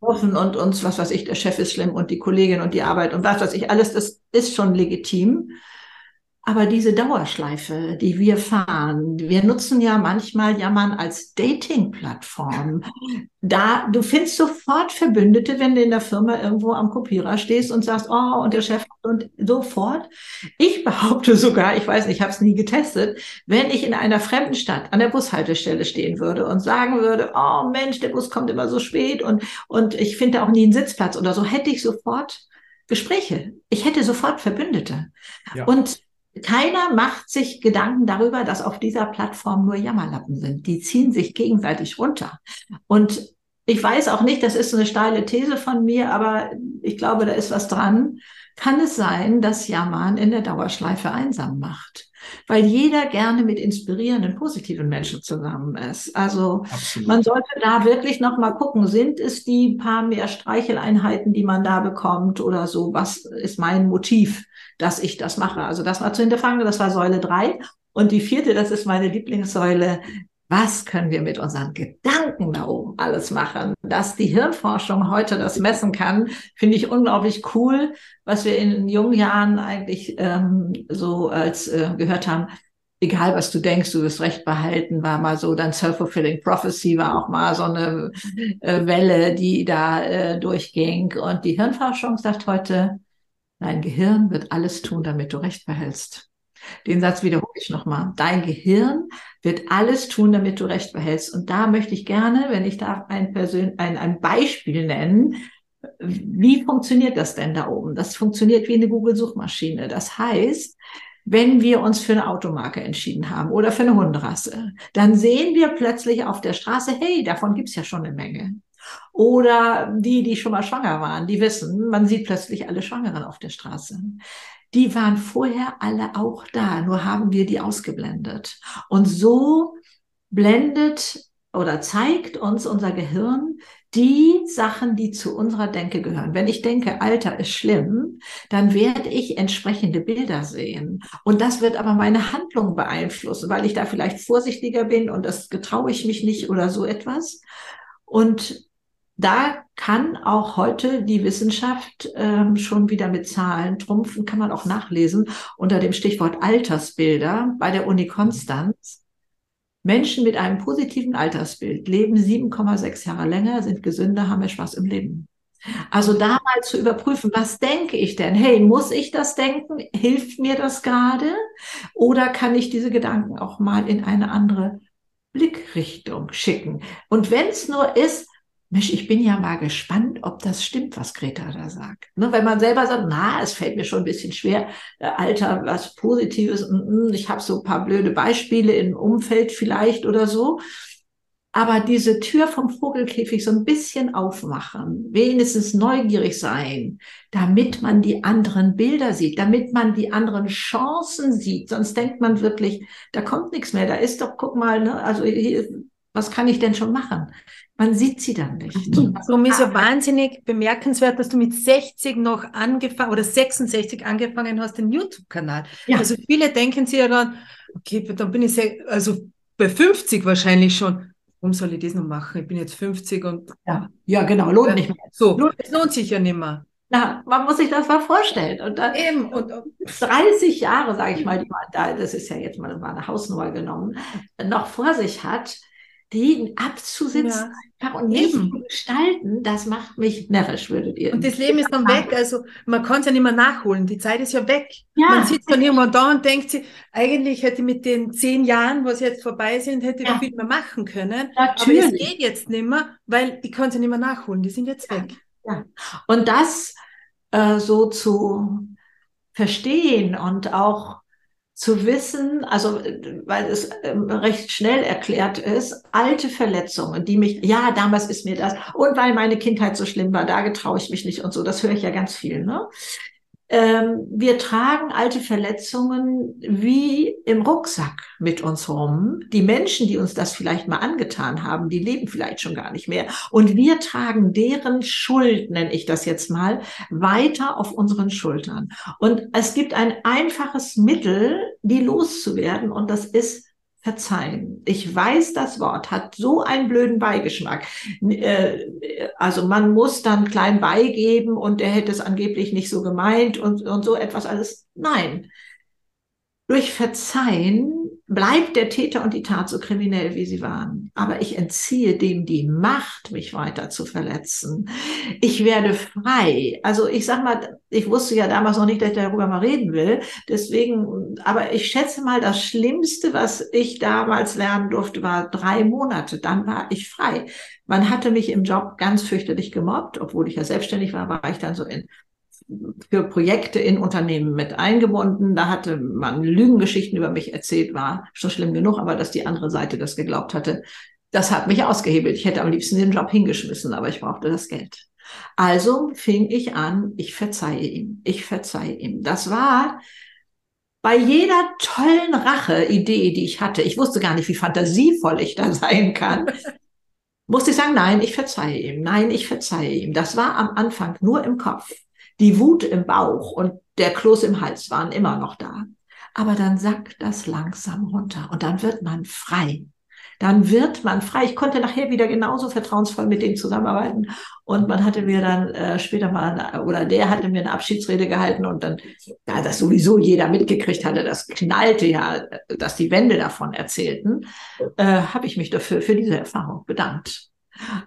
S1: hoffen und uns, was weiß ich, der Chef ist schlimm und die Kollegin und die Arbeit und was weiß ich, alles, das ist schon legitim. Aber diese Dauerschleife, die wir fahren, wir nutzen ja manchmal Jammern als Dating-Plattform. Da, du findest sofort Verbündete, wenn du in der Firma irgendwo am Kopierer stehst und sagst, oh, und der Chef und sofort. Ich behaupte sogar, ich weiß nicht, ich habe es nie getestet, wenn ich in einer fremden Stadt an der Bushaltestelle stehen würde und sagen würde, oh Mensch, der Bus kommt immer so spät und, und ich finde auch nie einen Sitzplatz oder so, hätte ich sofort Gespräche. Ich hätte sofort Verbündete. Ja. Und keiner macht sich Gedanken darüber, dass auf dieser Plattform nur Jammerlappen sind. Die ziehen sich gegenseitig runter. Und ich weiß auch nicht, das ist eine steile These von mir, aber ich glaube, da ist was dran. Kann es sein, dass Jammern in der Dauerschleife einsam macht? weil jeder gerne mit inspirierenden, positiven Menschen zusammen ist. Also Absolut. man sollte da wirklich noch mal gucken, sind es die paar mehr Streicheleinheiten, die man da bekommt oder so? Was ist mein Motiv, dass ich das mache? Also das war zu hinterfragen, das war Säule drei. Und die vierte, das ist meine Lieblingssäule, was können wir mit unseren Gedanken da oben alles machen? Dass die Hirnforschung heute das messen kann, finde ich unglaublich cool, was wir in jungen Jahren eigentlich ähm, so als äh, gehört haben. Egal, was du denkst, du wirst recht behalten, war mal so, dann Self-Fulfilling Prophecy war auch mal so eine äh, Welle, die da äh, durchging. Und die Hirnforschung sagt heute, dein Gehirn wird alles tun, damit du recht behältst. Den Satz wiederhole ich nochmal. Dein Gehirn wird alles tun, damit du recht behältst. Und da möchte ich gerne, wenn ich darf, ein, Persön ein, ein Beispiel nennen. Wie funktioniert das denn da oben? Das funktioniert wie eine Google-Suchmaschine. Das heißt, wenn wir uns für eine Automarke entschieden haben oder für eine Hunderasse, dann sehen wir plötzlich auf der Straße, hey, davon gibt's ja schon eine Menge. Oder die, die schon mal schwanger waren, die wissen, man sieht plötzlich alle Schwangeren auf der Straße die waren vorher alle auch da, nur haben wir die ausgeblendet. Und so blendet oder zeigt uns unser Gehirn die Sachen, die zu unserer Denke gehören. Wenn ich denke, Alter ist schlimm, dann werde ich entsprechende Bilder sehen. Und das wird aber meine Handlung beeinflussen, weil ich da vielleicht vorsichtiger bin und das getraue ich mich nicht oder so etwas. Und da kann auch heute die Wissenschaft ähm, schon wieder mit Zahlen trumpfen, kann man auch nachlesen unter dem Stichwort Altersbilder bei der Uni Konstanz. Menschen mit einem positiven Altersbild leben 7,6 Jahre länger, sind gesünder, haben mehr Spaß im Leben. Also da mal zu überprüfen, was denke ich denn? Hey, muss ich das denken? Hilft mir das gerade? Oder kann ich diese Gedanken auch mal in eine andere Blickrichtung schicken? Und wenn es nur ist, Mensch, ich bin ja mal gespannt, ob das stimmt, was Greta da sagt. Ne, wenn man selber sagt, na, es fällt mir schon ein bisschen schwer, äh, Alter, was Positives, mm, mm, ich habe so ein paar blöde Beispiele im Umfeld vielleicht oder so. Aber diese Tür vom Vogelkäfig so ein bisschen aufmachen, wenigstens neugierig sein, damit man die anderen Bilder sieht, damit man die anderen Chancen sieht. Sonst denkt man wirklich, da kommt nichts mehr. Da ist doch, guck mal, ne, also hier, was kann ich denn schon machen? Man sieht sie dann nicht.
S4: Darum ist ja wahnsinnig bemerkenswert, dass du mit 60 noch angefangen oder 66 angefangen hast, den YouTube-Kanal. Ja. Also viele denken sich ja dann, okay, dann bin ich also bei 50 wahrscheinlich schon. Warum soll ich das noch machen? Ich bin jetzt 50 und.
S1: Ja, ja genau, lohnt nicht mehr.
S4: So, es lohnt sich ja nicht mehr.
S1: Na, man muss sich das mal vorstellen. Und dann Eben. Und, 30 Jahre, sage ich mal, die man da, das ist ja jetzt mal, mal eine Hausnummer genommen, noch vor sich hat, die abzusitzen ja. und nicht zu gestalten, das macht mich närrisch, würdet ihr.
S4: Und das Leben ist dann weg, also man kann es ja nicht mehr nachholen, die Zeit ist ja weg. Ja. Man sitzt dann irgendwann da und denkt sich, eigentlich hätte ich mit den zehn Jahren, was jetzt vorbei sind, hätte ich ja. noch viel mehr machen können. Natürlich. Aber es geht jetzt nicht mehr, weil ich kann es ja nicht mehr nachholen, die sind jetzt weg.
S1: Ja. Und das äh, so zu verstehen und auch zu wissen, also weil es ähm, recht schnell erklärt ist, alte Verletzungen, die mich, ja, damals ist mir das, und weil meine Kindheit so schlimm war, da getraue ich mich nicht und so, das höre ich ja ganz viel, ne? Ähm, wir tragen alte Verletzungen wie im Rucksack mit uns rum. Die Menschen, die uns das vielleicht mal angetan haben, die leben vielleicht schon gar nicht mehr. Und wir tragen deren Schuld, nenne ich das jetzt mal, weiter auf unseren Schultern. Und es gibt ein einfaches Mittel, die loszuwerden, und das ist verzeihen. Ich weiß, das Wort hat so einen blöden Beigeschmack. Äh, also man muss dann klein beigeben und er hätte es angeblich nicht so gemeint und, und so etwas alles. Nein. Durch Verzeihen bleibt der Täter und die Tat so kriminell, wie sie waren. Aber ich entziehe dem die Macht, mich weiter zu verletzen. Ich werde frei. Also ich sag mal, ich wusste ja damals noch nicht, dass ich darüber mal reden will. Deswegen, aber ich schätze mal, das Schlimmste, was ich damals lernen durfte, war drei Monate. Dann war ich frei. Man hatte mich im Job ganz fürchterlich gemobbt, obwohl ich ja selbstständig war, war ich dann so in für Projekte in Unternehmen mit eingebunden. Da hatte man Lügengeschichten über mich erzählt, war schon schlimm genug, aber dass die andere Seite das geglaubt hatte, das hat mich ausgehebelt. Ich hätte am liebsten den Job hingeschmissen, aber ich brauchte das Geld. Also fing ich an, ich verzeihe ihm, ich verzeihe ihm. Das war bei jeder tollen Rache-Idee, die ich hatte, ich wusste gar nicht, wie fantasievoll ich da *laughs* sein kann, musste ich sagen, nein, ich verzeihe ihm, nein, ich verzeihe ihm. Das war am Anfang nur im Kopf. Die Wut im Bauch und der Kloß im Hals waren immer noch da. Aber dann sackt das langsam runter und dann wird man frei dann wird man frei. Ich konnte nachher wieder genauso vertrauensvoll mit denen zusammenarbeiten. Und man hatte mir dann äh, später mal, eine, oder der hatte mir eine Abschiedsrede gehalten und dann, da das sowieso jeder mitgekriegt hatte, das knallte ja, dass die Wände davon erzählten, äh, habe ich mich dafür, für diese Erfahrung bedankt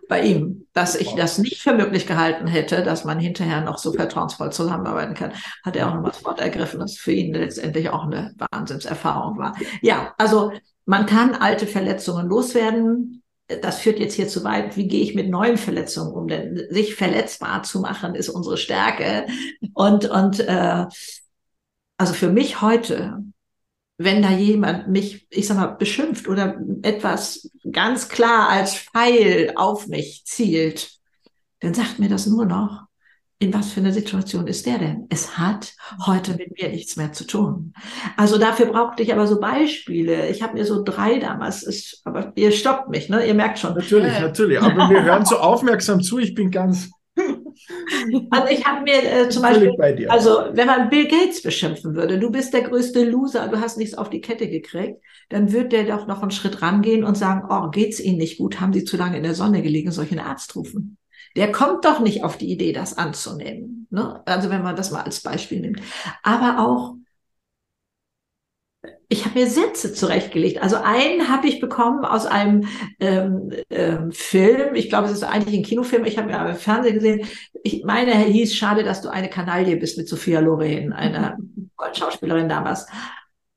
S1: bei ihm, dass ich das nicht für möglich gehalten hätte, dass man hinterher noch so vertrauensvoll zusammenarbeiten kann, hat er auch noch das Wort ergriffen, das für ihn letztendlich auch eine Wahnsinnserfahrung war. Ja, also man kann alte Verletzungen loswerden. Das führt jetzt hier zu weit. Wie gehe ich mit neuen Verletzungen um? Denn sich verletzbar zu machen ist unsere Stärke. Und, und äh, also für mich heute, wenn da jemand mich, ich sag mal, beschimpft oder etwas ganz klar als Pfeil auf mich zielt, dann sagt mir das nur noch, in was für einer Situation ist der denn? Es hat heute mit mir nichts mehr zu tun. Also dafür brauchte ich aber so Beispiele. Ich habe mir so drei damals, ist, aber ihr stoppt mich, ne? Ihr merkt schon.
S3: Natürlich, natürlich. Aber wir hören so *laughs* aufmerksam zu. Ich bin ganz.
S1: Also ich habe mir äh, zum Beispiel, also wenn man Bill Gates beschimpfen würde, du bist der größte Loser, du hast nichts auf die Kette gekriegt, dann wird der doch noch einen Schritt rangehen und sagen, oh, geht's Ihnen nicht gut? Haben Sie zu lange in der Sonne gelegen? Soll ich einen Arzt rufen? der kommt doch nicht auf die Idee, das anzunehmen. Ne? Also wenn man das mal als Beispiel nimmt. Aber auch, ich habe mir Sätze zurechtgelegt. Also einen habe ich bekommen aus einem ähm, ähm, Film. Ich glaube, es ist eigentlich ein Kinofilm. Ich habe ja im Fernsehen gesehen. Ich meine, er hieß Schade, dass du eine Kanaille bist mit Sophia Loren, einer Schauspielerin damals.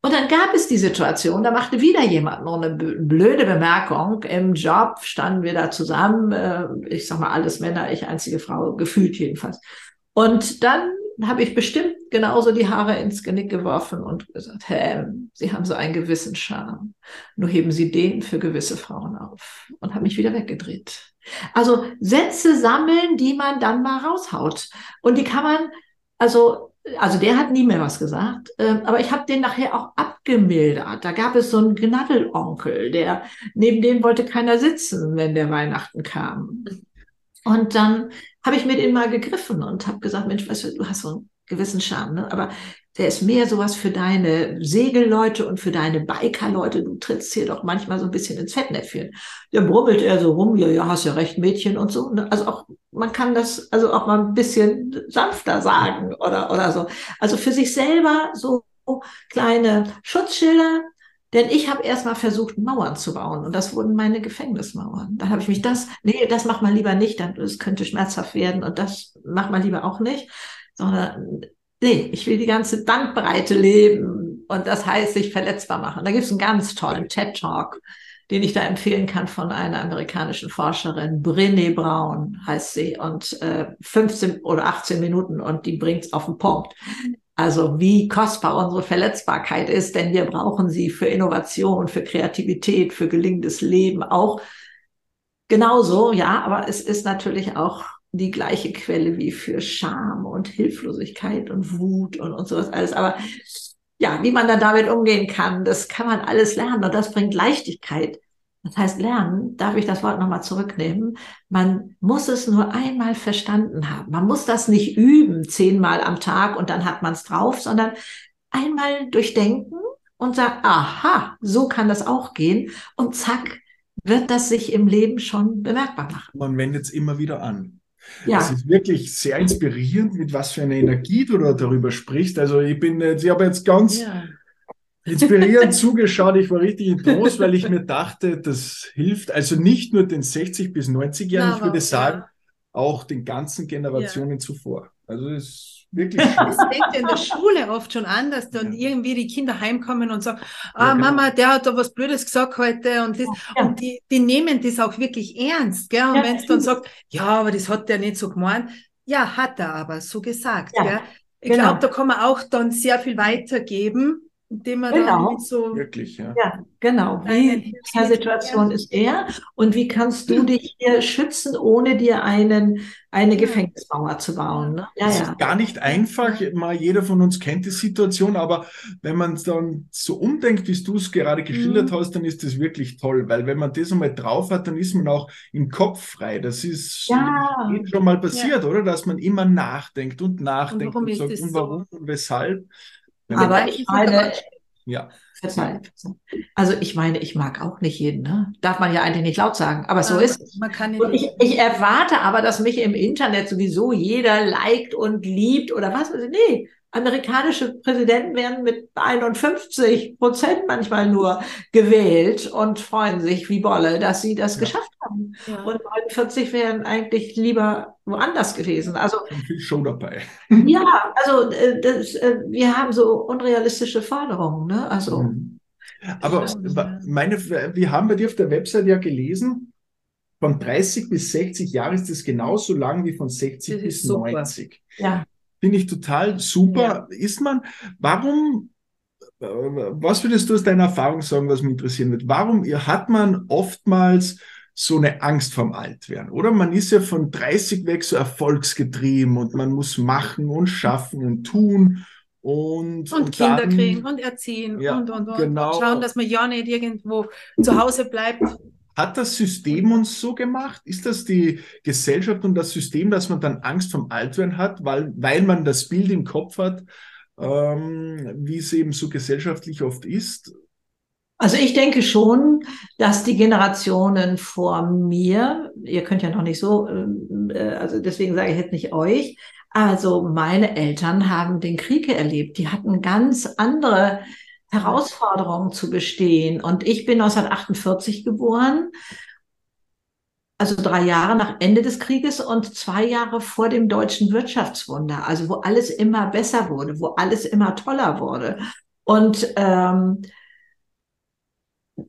S1: Und dann gab es die Situation, da machte wieder jemand noch eine blöde Bemerkung. Im Job standen wir da zusammen, äh, ich sag mal alles Männer, ich einzige Frau, gefühlt jedenfalls. Und dann habe ich bestimmt genauso die Haare ins Genick geworfen und gesagt, hä, Sie haben so einen gewissen Charme. Nur heben Sie den für gewisse Frauen auf. Und habe mich wieder weggedreht. Also Sätze sammeln, die man dann mal raushaut. Und die kann man, also also der hat nie mehr was gesagt, äh, aber ich habe den nachher auch abgemildert. Da gab es so einen Gnaddelonkel, der neben dem wollte keiner sitzen, wenn der Weihnachten kam. Und dann habe ich mit ihm mal gegriffen und habe gesagt, Mensch, weißt du, du hast so einen gewissen Charme, ne? aber der ist mehr sowas für deine Segelleute und für deine Bikerleute. Du trittst hier doch manchmal so ein bisschen ins Fettnäpfchen. Der brummelt eher so rum, ja, ja, hast ja recht, Mädchen und so. Ne? Also auch, man kann das also auch mal ein bisschen sanfter sagen oder, oder so. Also für sich selber so kleine Schutzschilder, denn ich habe erstmal versucht, Mauern zu bauen und das wurden meine Gefängnismauern. Dann habe ich mich das, nee, das macht man lieber nicht, dann es könnte schmerzhaft werden und das macht man lieber auch nicht, sondern nee, ich will die ganze Bandbreite leben und das heißt, sich verletzbar machen. Da gibt es einen ganz tollen TED-Talk, den ich da empfehlen kann von einer amerikanischen Forscherin, Brené Brown heißt sie, und äh, 15 oder 18 Minuten und die bringt's auf den Punkt. Also wie kostbar unsere Verletzbarkeit ist, denn wir brauchen sie für Innovation, für Kreativität, für gelingendes Leben auch genauso, ja, aber es ist natürlich auch die gleiche Quelle wie für Scham und Hilflosigkeit und Wut und, und sowas alles. Aber ja, wie man dann damit umgehen kann, das kann man alles lernen und das bringt Leichtigkeit. Das heißt, lernen, darf ich das Wort nochmal zurücknehmen, man muss es nur einmal verstanden haben. Man muss das nicht üben, zehnmal am Tag und dann hat man es drauf, sondern einmal durchdenken und sagen, aha, so kann das auch gehen und zack, wird das sich im Leben schon bemerkbar machen.
S3: Man wendet es immer wieder an. Ja. Es ist wirklich sehr inspirierend, mit was für einer Energie du da darüber sprichst. Also ich bin jetzt, ich habe jetzt ganz ja. Inspirierend zugeschaut. Ich war richtig in Trost, weil ich mir dachte, das hilft also nicht nur den 60 bis 90-Jährigen, ich würde sagen, auch den ganzen Generationen zuvor. Also es ist wirklich schön. Das
S4: fängt ja in der Schule oft schon an, dass dann ja. irgendwie die Kinder heimkommen und sagen, ah, ja, genau. Mama, der hat da was Blödes gesagt heute und, das, ja. und die, die nehmen das auch wirklich ernst, gell? Und ja, wenn es dann sagt, ja, aber das hat der nicht so gemeint, ja, hat er aber so gesagt, gell? Ich genau. glaube, da kann man auch dann sehr viel weitergeben den man
S1: Genau.
S4: dann so
S3: Wirklich, ja.
S1: Ja, genau. Wie welcher Situation ist er und wie kannst du dich hier schützen, ohne dir einen, eine Gefängnismauer zu bauen? Ne? Ja,
S3: Es
S1: ja.
S3: ist gar nicht einfach. Mal jeder von uns kennt die Situation, aber wenn man dann so umdenkt, wie du es gerade geschildert
S4: Mhm.
S3: hast, dann ist das wirklich toll, weil wenn man das einmal drauf hat, dann ist man auch im Kopf frei. Das ist
S1: Ja.
S3: schon mal passiert, oder? Dass man immer nachdenkt und nachdenkt
S4: warum
S3: und,
S4: ist
S3: sagt,
S4: das
S3: und
S4: so?
S3: warum und weshalb.
S1: Aber ich meine,
S3: ja,
S1: also ich meine, ich mag auch nicht jeden, ne? Darf man ja eigentlich nicht laut sagen, aber so
S4: äh,
S1: ist es.
S4: Man kann nicht.
S1: Und ich, ich erwarte aber, dass mich im Internet sowieso jeder liked und liebt oder was. Nee, amerikanische Präsidenten werden mit 51 Prozent manchmal nur gewählt und freuen sich wie Bolle, dass sie das
S3: Ja.
S1: geschafft haben.
S4: ja.
S1: Und 49 wären eigentlich lieber woanders gewesen. Also
S3: schon viel Show dabei. *laughs*
S1: ja, also äh, das, äh, wir haben so unrealistische Forderungen, ne? Also
S3: Mhm. Aber
S4: ja.
S3: meine, wir haben bei dir auf der Website ja gelesen, von 30 bis 60 Jahren ist es genauso lang wie von 60
S4: Das
S3: bis
S4: ist super.
S3: 90.
S1: ja.
S3: Finde ich total super. Ist man, warum, was würdest du aus deiner Erfahrung sagen, was mich interessieren wird? Warum hat man oftmals so eine Angst vorm Altwerden, oder? Man ist ja von 30 weg so erfolgsgetrieben und man muss machen und schaffen und tun und,
S4: Und Kinder
S3: dann-
S4: kriegen und erziehen
S3: Ja,
S4: und, und, und.
S3: genau.
S4: Und schauen, dass man ja nicht irgendwo zu Hause bleibt.
S3: Hat das System uns so gemacht? Ist das die Gesellschaft und das System, dass man dann Angst vom Altwerden hat, weil, weil man das Bild im Kopf hat, ähm, wie es eben so gesellschaftlich oft ist?
S1: Also ich denke schon, dass die Generationen vor mir, ihr könnt ja noch nicht so, ähm, äh, also deswegen sage ich jetzt nicht euch, also meine Eltern haben den Krieg erlebt. Die hatten ganz andere Herausforderungen zu bestehen. Und ich bin 1948 geboren, also drei Jahre nach Ende des Krieges und zwei Jahre vor dem deutschen Wirtschaftswunder, also wo alles immer besser wurde, wo alles immer toller wurde. Und ähm,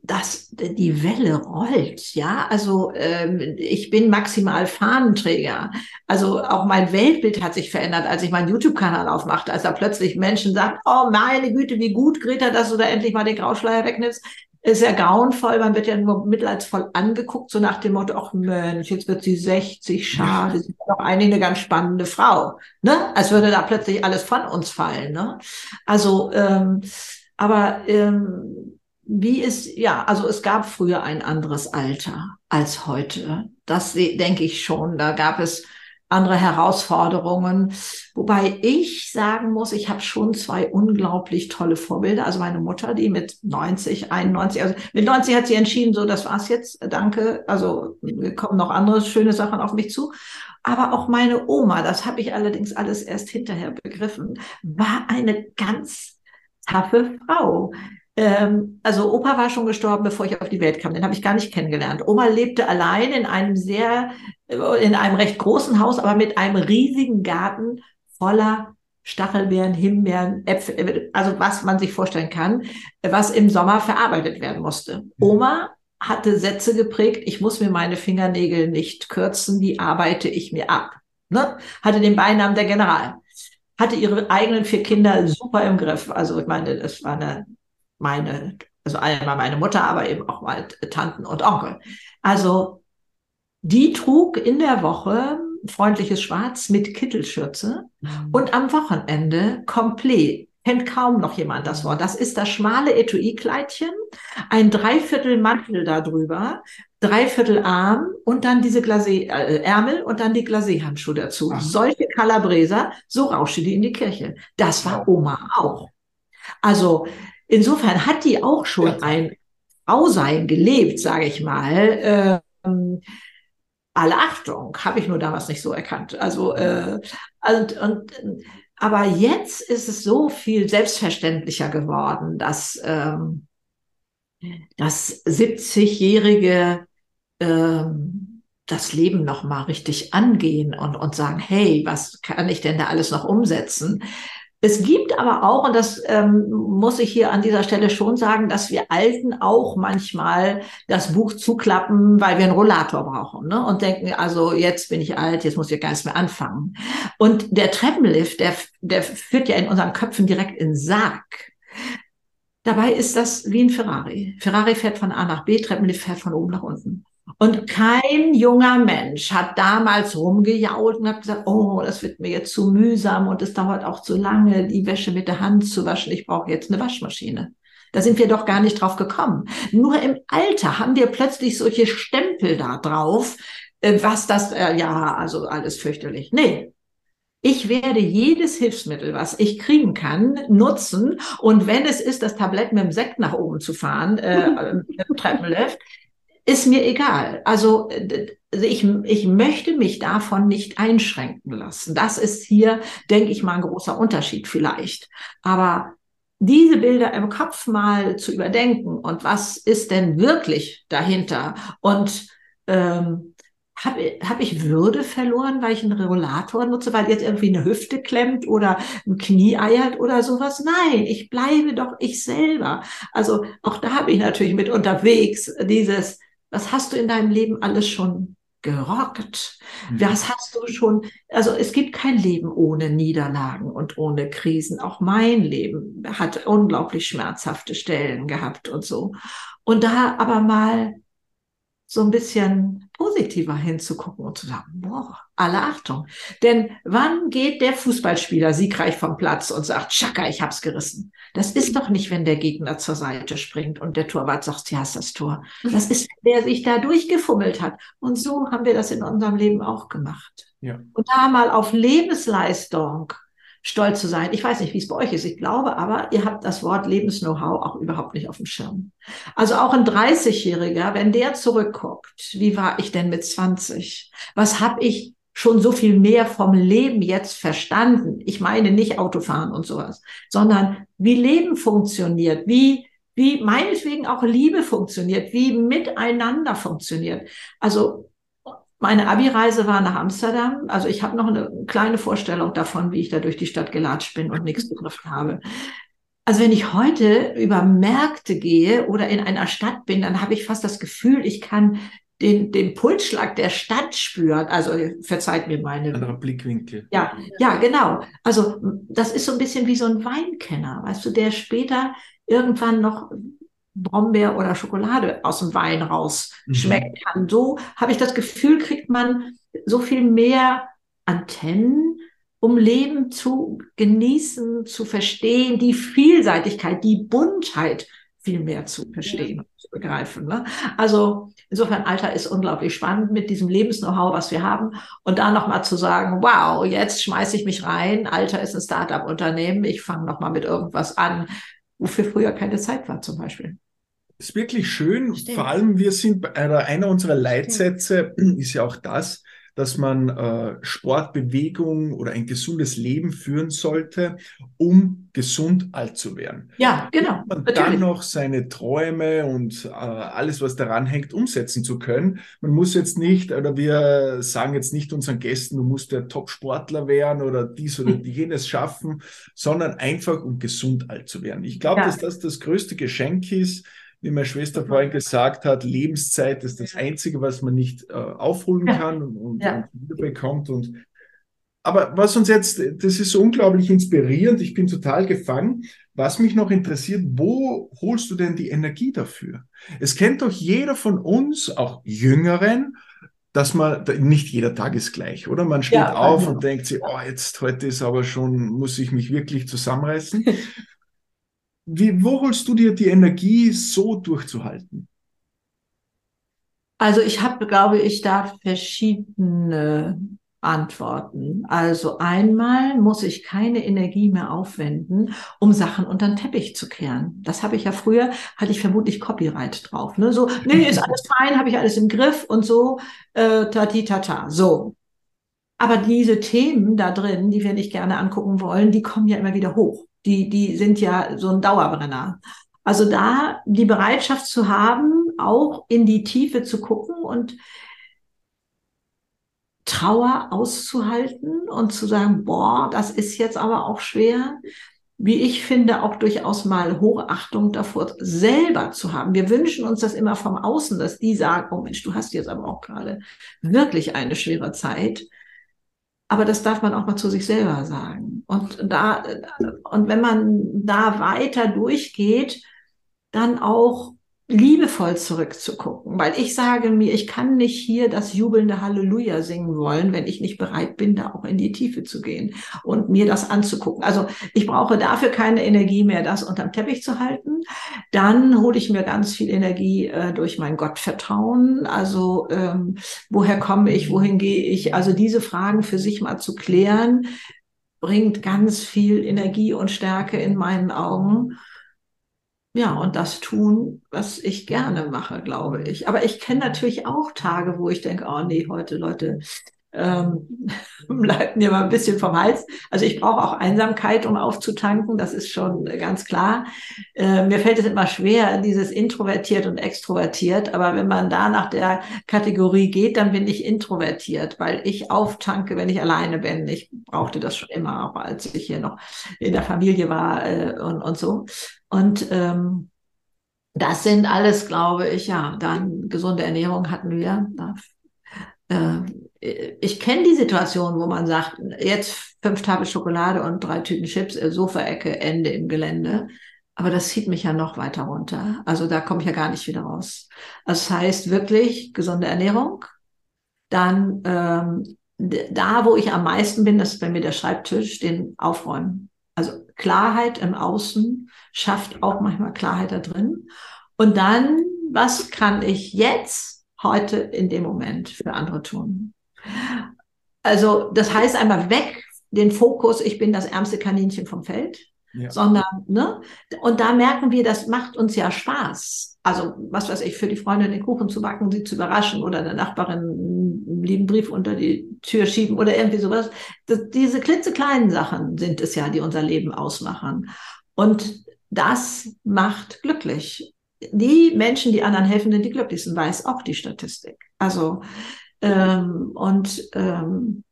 S1: dass die Welle rollt, ja. Also ähm, ich bin maximal Fahnenträger. Also auch mein Weltbild hat sich verändert, als ich meinen YouTube-Kanal aufmachte, als da plötzlich Menschen sagen, oh meine Güte, wie gut, Greta, dass du da endlich mal den Grauschleier wegnimmst. Ist ja grauenvoll, man wird ja nur mitleidsvoll angeguckt, so nach dem Motto, ach Mensch, jetzt wird sie 60, schade, sie ist doch eigentlich eine ganz spannende Frau. Ne? Als würde da plötzlich alles von uns fallen. Ne? Also, ähm, aber ähm, wie ist, ja, also es gab früher ein anderes Alter als heute. Das denke ich schon. Da gab es andere Herausforderungen. Wobei ich sagen muss, ich habe schon zwei unglaublich tolle Vorbilder. Also meine Mutter, die mit 90, 91, also mit 90 hat sie entschieden, so, das war's jetzt, danke. Also kommen noch andere schöne Sachen auf mich zu. Aber auch meine Oma, das habe ich allerdings alles erst hinterher begriffen, war eine ganz taffe Frau. Ähm, also Opa war schon gestorben, bevor ich auf die Welt kam. Den habe ich gar nicht kennengelernt. Oma lebte allein in einem sehr, äh, in einem recht großen Haus, aber mit einem riesigen Garten voller Stachelbeeren, Himbeeren, Äpfel, also was man sich vorstellen kann, was im Sommer verarbeitet werden musste. Oma hatte Sätze geprägt, ich muss mir meine Fingernägel nicht kürzen, die arbeite ich mir ab. Ne? Hatte den Beinamen der General. Hatte ihre eigenen vier Kinder super im Griff. Also ich meine, das war eine meine, also einmal meine Mutter, aber eben auch mal Tanten und Onkel. Also die trug in der Woche freundliches Schwarz mit Kittelschürze und am Wochenende komplett. Kennt kaum noch jemand das Wort. Das ist das schmale Etui-Kleidchen, ein Dreiviertel Mantel darüber, Dreiviertel Arm und dann diese Glacé, äh, Ärmel und dann die Glacé-Handschuhe dazu.
S3: Ach.
S1: Solche Calabreser, so rauschte die in die Kirche. Das war Oma auch. Also insofern hat die auch schon
S3: Ja.
S1: ein Frausein gelebt, sage ich mal. Ähm, alle Achtung, habe ich nur damals nicht so erkannt. Also äh, und, und aber jetzt ist es so viel selbstverständlicher geworden, dass ähm, dass 70-Jährige ähm, das Leben noch mal richtig angehen und und sagen, hey, was kann ich denn da alles noch umsetzen? Es gibt aber auch, und das ähm, muss ich hier an dieser Stelle schon sagen, dass wir Alten auch manchmal das Buch zuklappen, weil wir einen Rollator brauchen ne? und denken, also jetzt bin ich alt, jetzt muss ich gar nichts mehr anfangen. Und der Treppenlift, der, der führt ja in unseren Köpfen direkt in Sarg. Dabei ist das wie ein Ferrari. Ferrari fährt von A nach B, Treppenlift fährt von oben nach unten. Und kein junger Mensch hat damals rumgejault und hat gesagt, oh, das wird mir jetzt zu mühsam und es dauert auch zu lange, die Wäsche mit der Hand zu waschen. Ich brauche jetzt eine Waschmaschine. Da sind wir doch gar nicht drauf gekommen. Nur im Alter haben wir plötzlich solche Stempel da drauf, äh, was das, äh, ja, also alles fürchterlich. Nee, ich werde jedes Hilfsmittel, was ich kriegen kann, nutzen. Und wenn es ist, das Tablett mit dem Sekt nach oben zu fahren, äh, *laughs* dem Treppenlift, ist mir egal. Also, also ich, ich möchte mich davon nicht einschränken lassen. Das ist hier, denke ich mal, ein großer Unterschied vielleicht. Aber diese Bilder im Kopf mal zu überdenken und was ist denn wirklich dahinter und ähm, habe hab ich Würde verloren, weil ich einen Regulator nutze, weil jetzt irgendwie eine Hüfte klemmt oder ein Knie eiert oder sowas? Nein, ich bleibe doch ich selber. Also auch da habe ich natürlich mit unterwegs dieses, was hast du in deinem Leben alles schon gerockt? Mhm. Was hast du schon? Also es gibt kein Leben ohne Niederlagen und ohne Krisen. Auch mein Leben hat unglaublich schmerzhafte Stellen gehabt und so. Und da aber mal so ein bisschen positiver hinzugucken und zu sagen, boah, alle Achtung. Denn wann geht der Fußballspieler siegreich vom Platz und sagt, Schaka, ich hab's gerissen? Das ist doch nicht, wenn der Gegner zur Seite springt und der Torwart sagt, ja, hast das Tor. Das ist, wenn der sich da durchgefummelt hat. Und so haben wir das in unserem Leben auch gemacht. Ja. Und da mal auf Lebensleistung stolz zu sein. Ich weiß nicht, wie es bei euch ist. Ich glaube aber, ihr habt das Wort Lebensknow-how auch überhaupt nicht auf dem Schirm. Also auch ein 30-Jähriger, wenn der zurückguckt, wie war ich denn mit 20? Was habe ich schon so viel mehr vom Leben jetzt verstanden? Ich meine nicht Autofahren und sowas, sondern wie Leben funktioniert, wie wie meinetwegen auch Liebe funktioniert, wie miteinander funktioniert. Also meine Abi-Reise war nach Amsterdam. Also ich habe noch eine kleine Vorstellung davon, wie ich da durch die Stadt gelatscht bin und nichts begriffen habe. Also wenn ich heute über Märkte gehe oder in einer Stadt bin, dann habe ich fast das Gefühl, ich kann den, den Pulsschlag der Stadt spüren. Also verzeiht mir meine.
S3: Anderer Blickwinkel.
S1: Ja, ja, genau. Also das ist so ein bisschen wie so ein Weinkenner, weißt du, der später irgendwann noch Brombeer oder Schokolade aus dem Wein raus mhm. schmecken kann. So habe ich das Gefühl, kriegt man so viel mehr Antennen, um Leben zu genießen, zu verstehen, die Vielseitigkeit, die Buntheit viel mehr zu verstehen ja. zu begreifen. Ne? Also insofern Alter ist unglaublich spannend mit diesem Lebensknow-how, was wir haben. Und da nochmal zu sagen, wow, jetzt schmeiße ich mich rein. Alter ist ein Startup-Unternehmen. Ich fange nochmal mit irgendwas an, wofür früher keine Zeit war zum Beispiel.
S3: Das ist wirklich schön. Stimmt. Vor allem, wir sind bei einer, unserer Leitsätze Stimmt. *clears throat* ist ja auch das, dass man äh, Sport, Bewegung oder ein gesundes Leben führen sollte, um gesund alt zu werden.
S1: Ja, genau.
S3: Und man dann noch seine Träume und äh, alles, was daran hängt, umsetzen zu können. Man muss jetzt nicht, oder wir sagen jetzt nicht unseren Gästen, du musst der Top-Sportler werden oder dies oder jenes schaffen, sondern einfach, um gesund alt zu werden. Ich glaube, ja. dass das das größte Geschenk ist, wie meine Schwester vorhin gesagt hat, Lebenszeit ist das Einzige, was man nicht äh, aufholen kann und, und, ja. und wiederbekommt. Und, aber was uns jetzt, das ist so unglaublich inspirierend, ich bin total gefangen. Was mich noch interessiert, wo holst du denn die Energie dafür? Es kennt doch jeder von uns, auch Jüngeren, dass man, nicht jeder Tag ist gleich, oder? Man steht ja, auf und denkt sich, oh, jetzt heute ist aber schon, muss ich mich wirklich zusammenreißen. *laughs* Wie, wo holst du dir die Energie, so durchzuhalten?
S1: Also ich habe, glaube ich, da verschiedene Antworten. Also einmal muss ich keine Energie mehr aufwenden, um Sachen unter den Teppich zu kehren. Das habe ich ja früher, hatte ich vermutlich Copyright drauf. Ne? So, *laughs* nee, ist alles fein, habe ich alles im Griff und so, äh, tati tata. So. Aber diese Themen da drin, die wir nicht gerne angucken wollen, die kommen ja immer wieder hoch die, die sind ja so ein Dauerbrenner. Also da die Bereitschaft zu haben, auch in die Tiefe zu gucken und Trauer auszuhalten und zu sagen, boah, das ist jetzt aber auch schwer. Wie ich finde, auch durchaus mal Hochachtung davor selber zu haben. Wir wünschen uns das immer vom Außen, dass die sagen, oh Mensch, du hast jetzt aber auch gerade wirklich eine schwere Zeit. Aber das darf man auch mal zu sich selber sagen. Und da, und wenn man da weiter durchgeht, dann auch liebevoll zurückzugucken, weil ich sage mir, ich kann nicht hier das jubelnde Halleluja singen wollen, wenn ich nicht bereit bin, da auch in die Tiefe zu gehen und mir das anzugucken. Also ich brauche dafür keine Energie mehr, das unterm Teppich zu halten. Dann hole ich mir ganz viel Energie äh, durch mein Gottvertrauen. Also ähm, woher komme ich, wohin gehe ich? Also diese Fragen für sich mal zu klären, bringt ganz viel Energie und Stärke in meinen Augen ja, und das tun, was ich gerne mache, glaube ich. Aber ich kenne natürlich auch Tage, wo ich denke, oh nee, heute, Leute, ähm, *laughs* bleibt mir mal ein bisschen vom Hals. Also ich brauche auch Einsamkeit, um aufzutanken, das ist schon ganz klar. Äh, mir fällt es immer schwer, dieses introvertiert und extrovertiert, aber wenn man da nach der Kategorie geht, dann bin ich introvertiert, weil ich auftanke, wenn ich alleine bin. Ich brauchte das schon immer, auch als ich hier noch in der Familie war äh, und, und so. Und ähm, das sind alles, glaube ich, ja, dann gesunde Ernährung hatten wir. Äh, ich kenne die Situation, wo man sagt, jetzt fünf Tafel Schokolade und drei Tüten Chips, äh, Sofaecke, Ende im Gelände. Aber das zieht mich ja noch weiter runter. Also da komme ich ja gar nicht wieder raus. Das heißt wirklich gesunde Ernährung. Dann ähm, da, wo ich am meisten bin, das ist bei mir der Schreibtisch, den aufräumen. Also Klarheit im Außen schafft auch manchmal Klarheit da drin. Und dann, was kann ich jetzt, heute, in dem Moment für andere tun? Also das heißt einmal weg den Fokus, ich bin das ärmste Kaninchen vom Feld, ja. sondern, ne? Und da merken wir, das macht uns ja Spaß. Also, was weiß ich, für die Freundin den Kuchen zu backen, sie zu überraschen oder der Nachbarin einen lieben Brief unter die Tür schieben oder irgendwie sowas. Das, diese klitzekleinen Sachen sind es ja, die unser Leben ausmachen. Und das macht glücklich. Die Menschen, die anderen helfen, sind die glücklichsten, weiß auch die Statistik. Also, ähm, und ähm,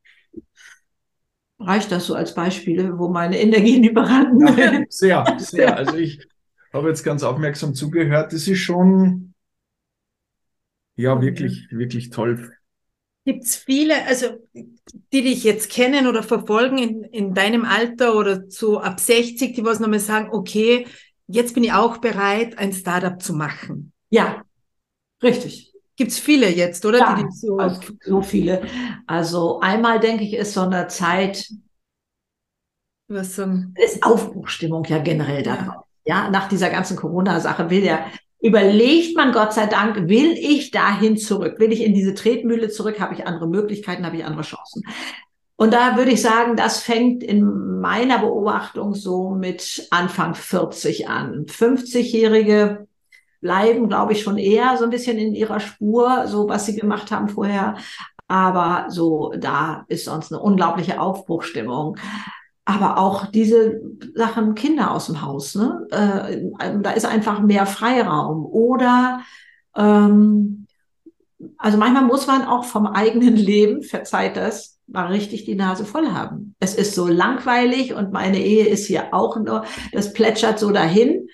S1: reicht das so als Beispiele, wo meine Energien überrannten?
S3: Ja, sehr, sehr. *laughs* Also ich habe jetzt ganz aufmerksam zugehört. Das ist schon, ja, wirklich, wirklich toll.
S4: Gibt es viele, also die dich jetzt kennen oder verfolgen in, in deinem Alter oder so ab 60, die was nochmal sagen, okay, jetzt bin ich auch bereit, ein Startup zu machen.
S1: Ja, richtig.
S4: Gibt es viele jetzt, oder?
S1: Ja, so, also so viele. Also einmal denke ich, ist so eine Zeit, was so ist Aufbruchstimmung ja generell da Ja. ja, nach dieser ganzen Corona-Sache will ja überlegt man Gott sei Dank, will ich dahin zurück? Will ich in diese Tretmühle zurück? Habe ich andere Möglichkeiten? Habe ich andere Chancen? Und da würde ich sagen, das fängt in meiner Beobachtung so mit Anfang 40 an. 50-Jährige bleiben, glaube ich, schon eher so ein bisschen in ihrer Spur, so was sie gemacht haben vorher. Aber so, da ist sonst eine unglaubliche Aufbruchstimmung. Aber auch diese Sachen Kinder aus dem Haus, ne? Äh, da ist einfach mehr Freiraum. Oder ähm, also manchmal muss man auch vom eigenen Leben, verzeiht das, mal richtig die Nase voll haben. Es ist so langweilig und meine Ehe ist hier auch nur, das plätschert so dahin.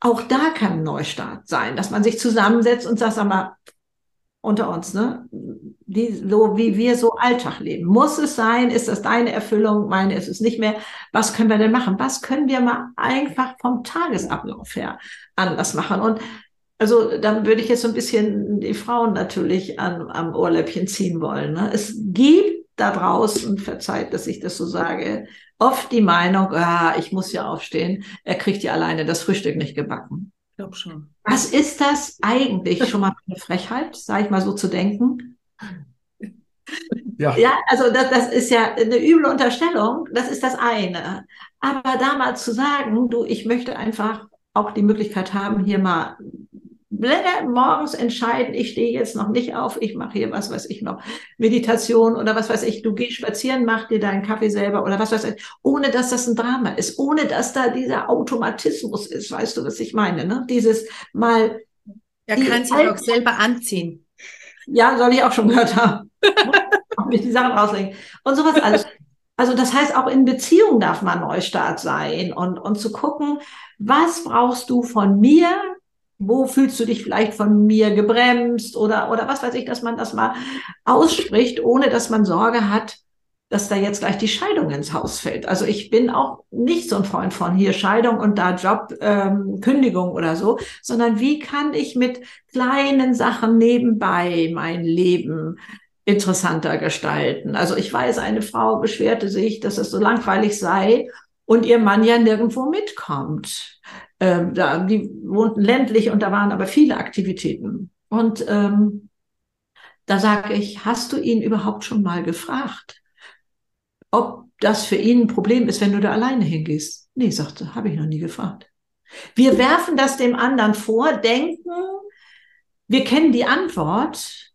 S1: Auch da kann Neustart sein, dass man sich zusammensetzt und sagt, sag mal, unter uns, ne? Die, so wie wir so Alltag leben. Muss es sein? Ist das deine Erfüllung? Meine ist es nicht mehr. Was können wir denn machen? Was können wir mal einfach vom Tagesablauf her anders machen? Und also dann würde ich jetzt so ein bisschen die Frauen natürlich an, am Ohrläppchen ziehen wollen. Ne? Es gibt da draußen, verzeiht, dass ich das so sage, oft die Meinung, ah, ich muss ja aufstehen, er kriegt ja alleine das Frühstück nicht gebacken.
S4: Ich glaube schon.
S1: Was ist das eigentlich? Schon mal eine Frechheit, sage ich mal so zu denken. Ja. ja, also das, das ist ja eine üble Unterstellung, das ist das eine. Aber da mal zu sagen, du, ich möchte einfach auch die Möglichkeit haben, hier mal morgens entscheiden, ich stehe jetzt noch nicht auf, ich mache hier was weiß ich noch, Meditation oder was weiß ich, du gehst spazieren, mach dir deinen Kaffee selber oder was weiß ich, ohne dass das ein Drama ist, ohne dass da dieser Automatismus ist, weißt du, was ich meine, ne? Dieses mal.
S4: Er kann sich auch selber anziehen.
S1: Ja, soll ich auch schon gehört haben. *laughs* auch nicht die Sachen rauslegen. Und sowas alles. Also das heißt, auch in Beziehungen darf man Neustart sein und, und zu gucken, was brauchst du von mir, wo fühlst du dich vielleicht von mir gebremst oder, oder was weiß ich, dass man das mal ausspricht, ohne dass man Sorge hat, dass da jetzt gleich die Scheidung ins Haus fällt. Also ich bin auch nicht so ein Freund von hier Scheidung und da Job, ähm, Kündigung oder so, sondern wie kann ich mit kleinen Sachen nebenbei mein Leben interessanter gestalten? Also ich weiß, eine Frau beschwerte sich, dass es so langweilig sei und ihr Mann ja nirgendwo mitkommt. Ähm, da, die wohnten ländlich und da waren aber viele Aktivitäten. Und ähm, da sage ich, hast du ihn überhaupt schon mal gefragt? ob das für ihn ein Problem ist, wenn du da alleine hingehst. Nee, sagte, habe ich noch nie gefragt. Wir werfen das dem anderen vor, denken, wir kennen die Antwort.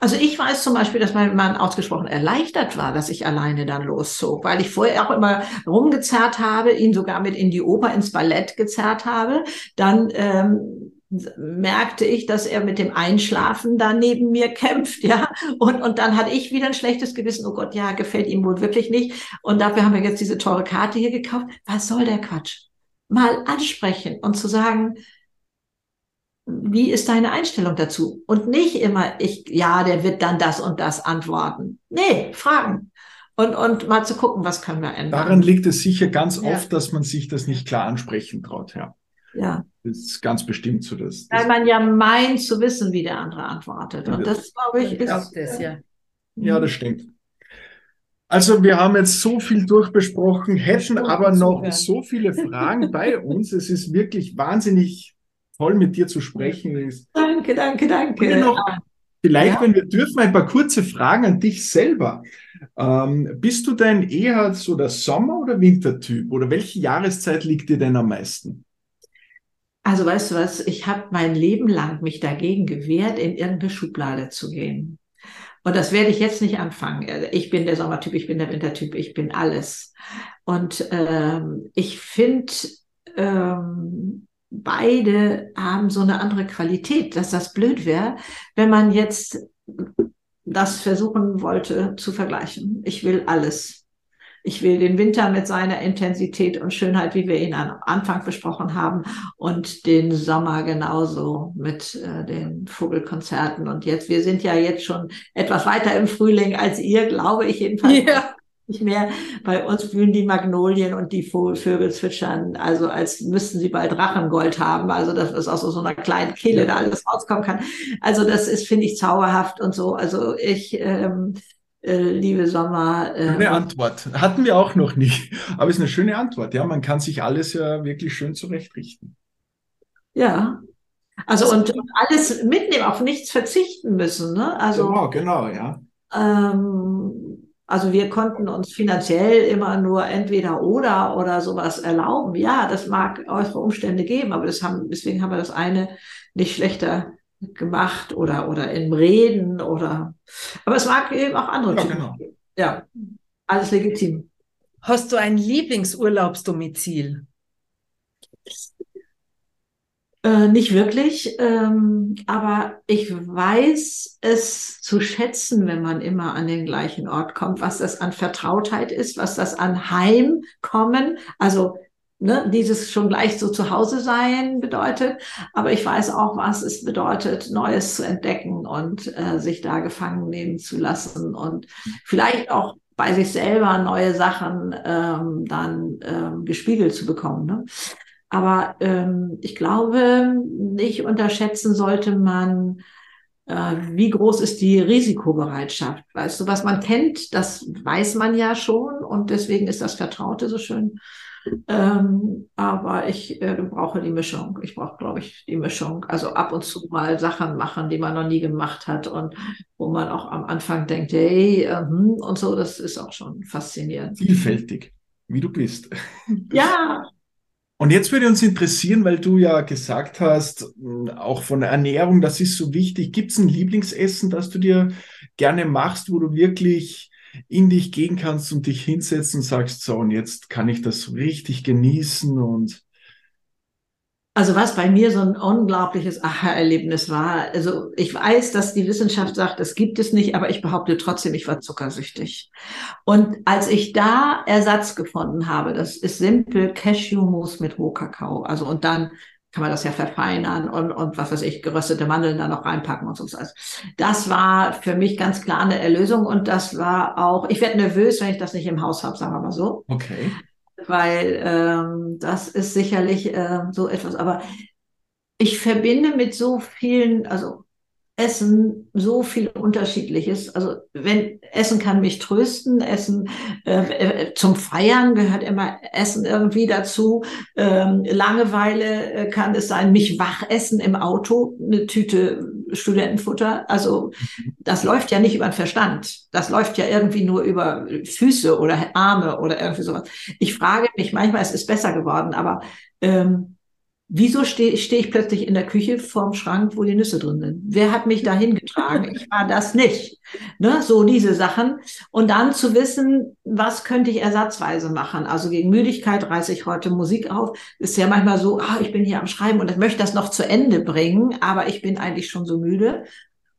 S1: Also ich weiß zum Beispiel, dass mein Mann ausgesprochen erleichtert war, dass ich alleine dann loszog, weil ich vorher auch immer rumgezerrt habe, ihn sogar mit in die Oper, ins Ballett gezerrt habe. Dann ähm, merkte ich, dass er mit dem Einschlafen da neben mir kämpft, ja. Und, und dann hatte ich wieder ein schlechtes Gewissen. Oh Gott, ja, gefällt ihm wohl wirklich nicht. Und dafür haben wir jetzt diese teure Karte hier gekauft. Was soll der Quatsch? Mal ansprechen und zu sagen, wie ist deine Einstellung dazu? Und nicht immer, ich, ja, der wird dann das und das antworten. Nee, fragen. Und, und mal zu gucken, was können wir ändern.
S3: Daran liegt es sicher ganz ja. oft, dass man sich das nicht klar ansprechen traut, ja.
S1: Ja.
S3: Das ist ganz bestimmt so. Dass,
S1: Weil man ja meint zu wissen, wie der andere antwortet. Und das, glaube ich, ist.
S4: Das, ja.
S3: ja, das stimmt. Also wir haben jetzt so viel durchbesprochen, hätten aber noch so viele Fragen bei uns. Es ist wirklich wahnsinnig toll, mit dir zu sprechen.
S1: Danke, danke, danke.
S3: Noch, vielleicht, ja. wenn wir dürfen, ein paar kurze Fragen an dich selber. Ähm, bist du denn eher so der Sommer- oder Wintertyp? Oder welche Jahreszeit liegt dir denn am meisten?
S1: Also weißt du was, ich habe mein Leben lang mich dagegen gewehrt, in irgendeine Schublade zu gehen. Und das werde ich jetzt nicht anfangen. Ich bin der Sommertyp, ich bin der Wintertyp, ich bin alles. Und ähm, ich finde, ähm, beide haben so eine andere Qualität, dass das blöd wäre, wenn man jetzt das versuchen wollte zu vergleichen. Ich will alles. Ich will den Winter mit seiner Intensität und Schönheit, wie wir ihn am Anfang besprochen haben, und den Sommer genauso mit äh, den Vogelkonzerten. Und jetzt, wir sind ja jetzt schon etwas weiter im Frühling als ihr, glaube ich jedenfalls. Ja. Nicht mehr. Bei uns blühen die Magnolien und die Vögel zwitschern, also als müssten sie bald Drachengold haben. Also das ist aus so einer kleinen Kehle da alles rauskommen kann. Also das ist, finde ich, zauberhaft und so. Also ich ähm, äh, liebe Sommer.
S3: Äh, schöne Antwort. Hatten wir auch noch nicht. Aber es ist eine schöne Antwort. Ja, man kann sich alles ja wirklich schön zurechtrichten.
S1: Ja. Also und, und alles mitnehmen, auf nichts verzichten müssen. Ne? Also,
S3: genau, genau, ja.
S1: Ähm, also wir konnten uns finanziell immer nur entweder oder oder sowas erlauben. Ja, das mag äußere Umstände geben, aber das haben, deswegen haben wir das eine nicht schlechter gemacht oder, oder im Reden oder, aber es mag eben auch andere
S3: ja, genau.
S1: Ja, alles legitim.
S4: Hast du ein Lieblingsurlaubsdomizil?
S1: Äh, nicht wirklich, ähm, aber ich weiß es zu schätzen, wenn man immer an den gleichen Ort kommt, was das an Vertrautheit ist, was das an Heimkommen, also ne, dieses schon gleich so zu Hause sein bedeutet. Aber ich weiß auch, was es bedeutet, Neues zu entdecken und äh, sich da gefangen nehmen zu lassen und vielleicht auch bei sich selber neue Sachen ähm, dann ähm, gespiegelt zu bekommen. Ne? Aber ähm, ich glaube, nicht unterschätzen sollte man, äh, wie groß ist die Risikobereitschaft. Weißt du, was man kennt, das weiß man ja schon und deswegen ist das Vertraute so schön ähm, aber ich äh, brauche die Mischung. Ich brauche, glaube ich, die Mischung. Also ab und zu mal Sachen machen, die man noch nie gemacht hat und wo man auch am Anfang denkt, hey, äh, hm, und so, das ist auch schon faszinierend.
S3: Vielfältig, wie du bist.
S1: Ja. *laughs*
S3: Und jetzt würde uns interessieren, weil du ja gesagt hast, auch von der Ernährung, das ist so wichtig. Gibt es ein Lieblingsessen, das du dir gerne machst, wo du wirklich in dich gehen kannst und dich hinsetzen und sagst, so, und jetzt kann ich das richtig genießen und
S1: also was bei mir so ein unglaubliches Aha-Erlebnis war, also ich weiß, dass die Wissenschaft sagt, es gibt es nicht, aber ich behaupte trotzdem, ich war zuckersüchtig. Und als ich da Ersatz gefunden habe, das ist simpel Cashew-Mousse mit Rohkakao, also und dann kann man das ja verfeinern und, und was weiß ich, geröstete Mandeln da noch reinpacken und so. Das war für mich ganz klar eine Erlösung und das war auch, ich werde nervös, wenn ich das nicht im Haus habe, sagen wir mal so.
S3: Okay.
S1: Weil ähm, das ist sicherlich äh, so etwas, aber ich verbinde mit so vielen, also Essen so viel Unterschiedliches. Also wenn Essen kann mich trösten, Essen äh, äh, zum Feiern gehört immer Essen irgendwie dazu. Ähm, Langeweile äh, kann es sein, mich wach essen im Auto, eine Tüte Studentenfutter. Also das läuft ja nicht über den Verstand. Das läuft ja irgendwie nur über Füße oder Arme oder irgendwie sowas. Ich frage mich manchmal, es ist besser geworden, aber ähm, Wieso stehe steh ich plötzlich in der Küche vorm Schrank, wo die Nüsse drin sind? Wer hat mich dahin getragen? Ich war das nicht. Ne? So diese Sachen. Und dann zu wissen, was könnte ich ersatzweise machen? Also gegen Müdigkeit reiße ich heute Musik auf. Ist ja manchmal so, ah, ich bin hier am Schreiben und ich möchte das noch zu Ende bringen, aber ich bin eigentlich schon so müde.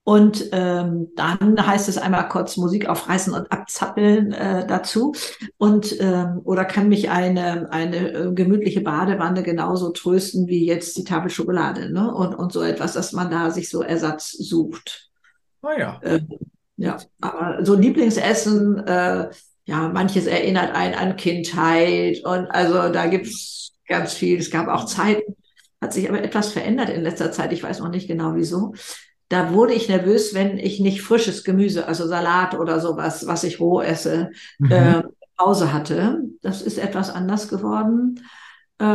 S1: Und ähm, dann heißt es einmal kurz Musik aufreißen und abzappeln äh, dazu. Und ähm, oder kann mich eine, eine äh, gemütliche Badewanne genauso trösten wie jetzt die Tafel Schokolade, ne? Und, und so etwas, dass man da sich so Ersatz sucht.
S3: Ah ja.
S1: Ähm, ja, aber so Lieblingsessen, äh, ja, manches erinnert einen an Kindheit und also da gibt's ganz viel. Es gab auch Zeiten, hat sich aber etwas verändert in letzter Zeit. Ich weiß noch nicht genau wieso da wurde ich nervös, wenn ich nicht frisches Gemüse, also Salat oder sowas, was ich roh esse, mhm. äh, Pause hatte. Das ist etwas anders geworden. Äh,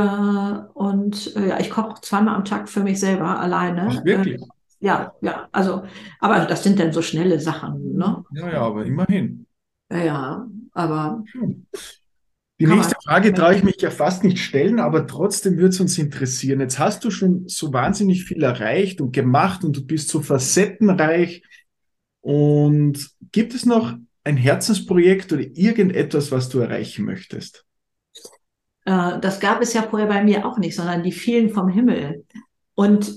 S1: und äh, ja, ich koche zweimal am Tag für mich selber alleine.
S3: Ach, wirklich?
S1: Äh, ja, ja, also, aber das sind dann so schnelle Sachen, ne?
S3: Ja, ja, aber immerhin.
S1: Ja, ja, aber.
S3: Hm. Die nächste Frage traue ich mich ja fast nicht stellen, aber trotzdem würde es uns interessieren. Jetzt hast du schon so wahnsinnig viel erreicht und gemacht und du bist so facettenreich. Und gibt es noch ein Herzensprojekt oder irgendetwas, was du erreichen möchtest?
S1: Äh, das gab es ja vorher bei mir auch nicht, sondern die fielen vom Himmel. Und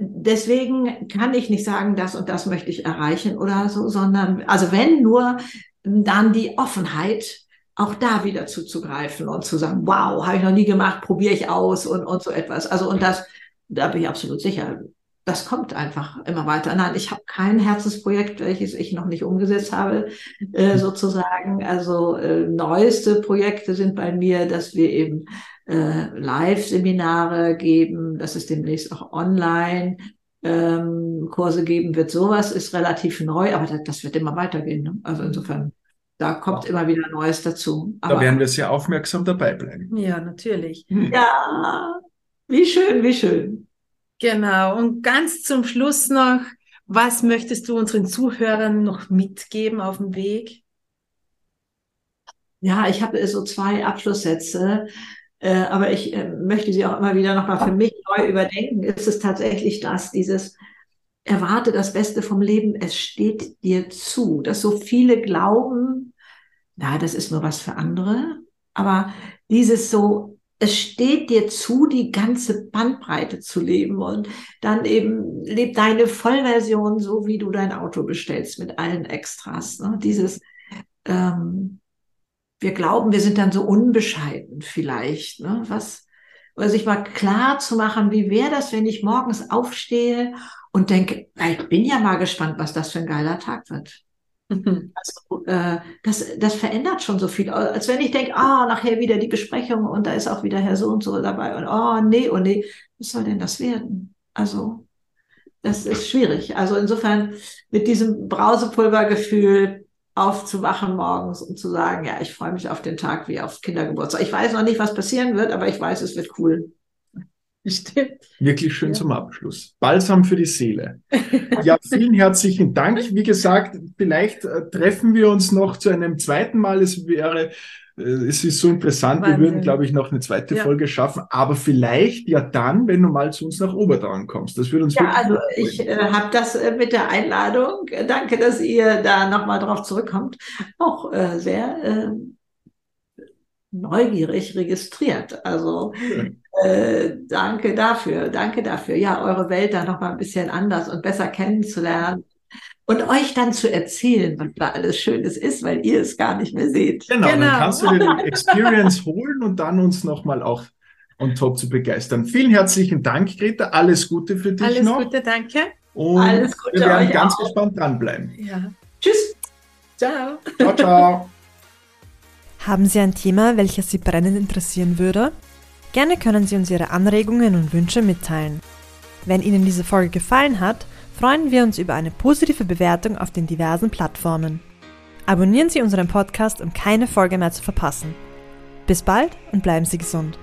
S1: deswegen kann ich nicht sagen, das und das möchte ich erreichen oder so, sondern, also wenn nur dann die Offenheit, auch da wieder zuzugreifen und zu sagen, wow, habe ich noch nie gemacht, probiere ich aus und, und so etwas. Also und das, da bin ich absolut sicher, das kommt einfach immer weiter. Nein, ich habe kein Herzensprojekt, welches ich noch nicht umgesetzt habe, äh, sozusagen. Also äh, neueste Projekte sind bei mir, dass wir eben äh, Live-Seminare geben, dass es demnächst auch online ähm, Kurse geben wird. Sowas ist relativ neu, aber das, das wird immer weitergehen. Ne? Also insofern da kommt immer wieder Neues dazu.
S3: Aber da werden wir sehr aufmerksam dabei bleiben.
S4: Ja, natürlich.
S1: Hm. Ja, wie schön, wie schön.
S4: Genau. Und ganz zum Schluss noch, was möchtest du unseren Zuhörern noch mitgeben auf dem Weg?
S1: Ja, ich habe so zwei Abschlusssätze, äh, aber ich äh, möchte sie auch immer wieder nochmal für mich neu überdenken. Ist es tatsächlich das, dieses erwarte das Beste vom Leben, es steht dir zu, dass so viele glauben, na, das ist nur was für andere, aber dieses so, es steht dir zu, die ganze Bandbreite zu leben und dann eben lebt deine Vollversion so, wie du dein Auto bestellst mit allen Extras. Ne? Dieses, ähm, wir glauben, wir sind dann so unbescheiden vielleicht, ne? was, oder sich mal klar zu machen, wie wäre das, wenn ich morgens aufstehe und denke, ich bin ja mal gespannt, was das für ein geiler Tag wird. Mhm. Also, äh, das, das verändert schon so viel. Als wenn ich denke, ah, nachher wieder die Besprechung und da ist auch wieder Herr so und so dabei und oh nee, oh nee, was soll denn das werden? Also, das ist schwierig. Also insofern mit diesem Brausepulvergefühl aufzuwachen morgens und zu sagen, ja, ich freue mich auf den Tag wie auf Kindergeburtstag. Ich weiß noch nicht, was passieren wird, aber ich weiß, es wird cool. *laughs*
S3: Stimmt. Wirklich schön ja. zum Abschluss. Balsam für die Seele. *laughs* Ja, vielen herzlichen Dank. Wie gesagt, vielleicht äh, treffen wir uns noch zu einem zweiten Mal. Es wäre, äh, es ist so interessant. Wahnsinn. Wir würden, glaube ich, noch eine zweite ja. Folge schaffen. Aber vielleicht ja dann, wenn du mal zu uns nach Obertraun kommst. Das würde uns
S1: Ja, also ich äh, habe das äh, mit der Einladung. Danke, dass ihr da nochmal drauf zurückkommt. Auch sehr äh, neugierig registriert. Also ja. *laughs* Äh, danke dafür, danke dafür. Ja, eure Welt da noch mal ein bisschen anders und besser kennenzulernen und euch dann zu erzählen, was da alles Schönes ist, weil ihr es gar nicht mehr seht.
S3: Genau, genau. dann kannst du dir die Experience *laughs* holen und dann uns noch mal auch und top zu begeistern. Vielen herzlichen Dank, Greta. Alles Gute für dich
S4: Alles
S3: noch.
S4: Gute, danke.
S3: Und
S1: Alles Gute
S3: wir werden
S1: euch
S3: ganz
S1: auch.
S3: gespannt dranbleiben.
S4: Ja.
S1: Tschüss.
S4: Ciao.
S3: Ciao, ciao. *laughs*
S2: Haben Sie ein Thema, welches Sie brennend interessieren würde? Gerne können Sie uns Ihre Anregungen und Wünsche mitteilen. Wenn Ihnen diese Folge gefallen hat, freuen wir uns über eine positive Bewertung auf den diversen Plattformen. Abonnieren Sie unseren Podcast, um keine Folge mehr zu verpassen. Bis bald und bleiben Sie gesund.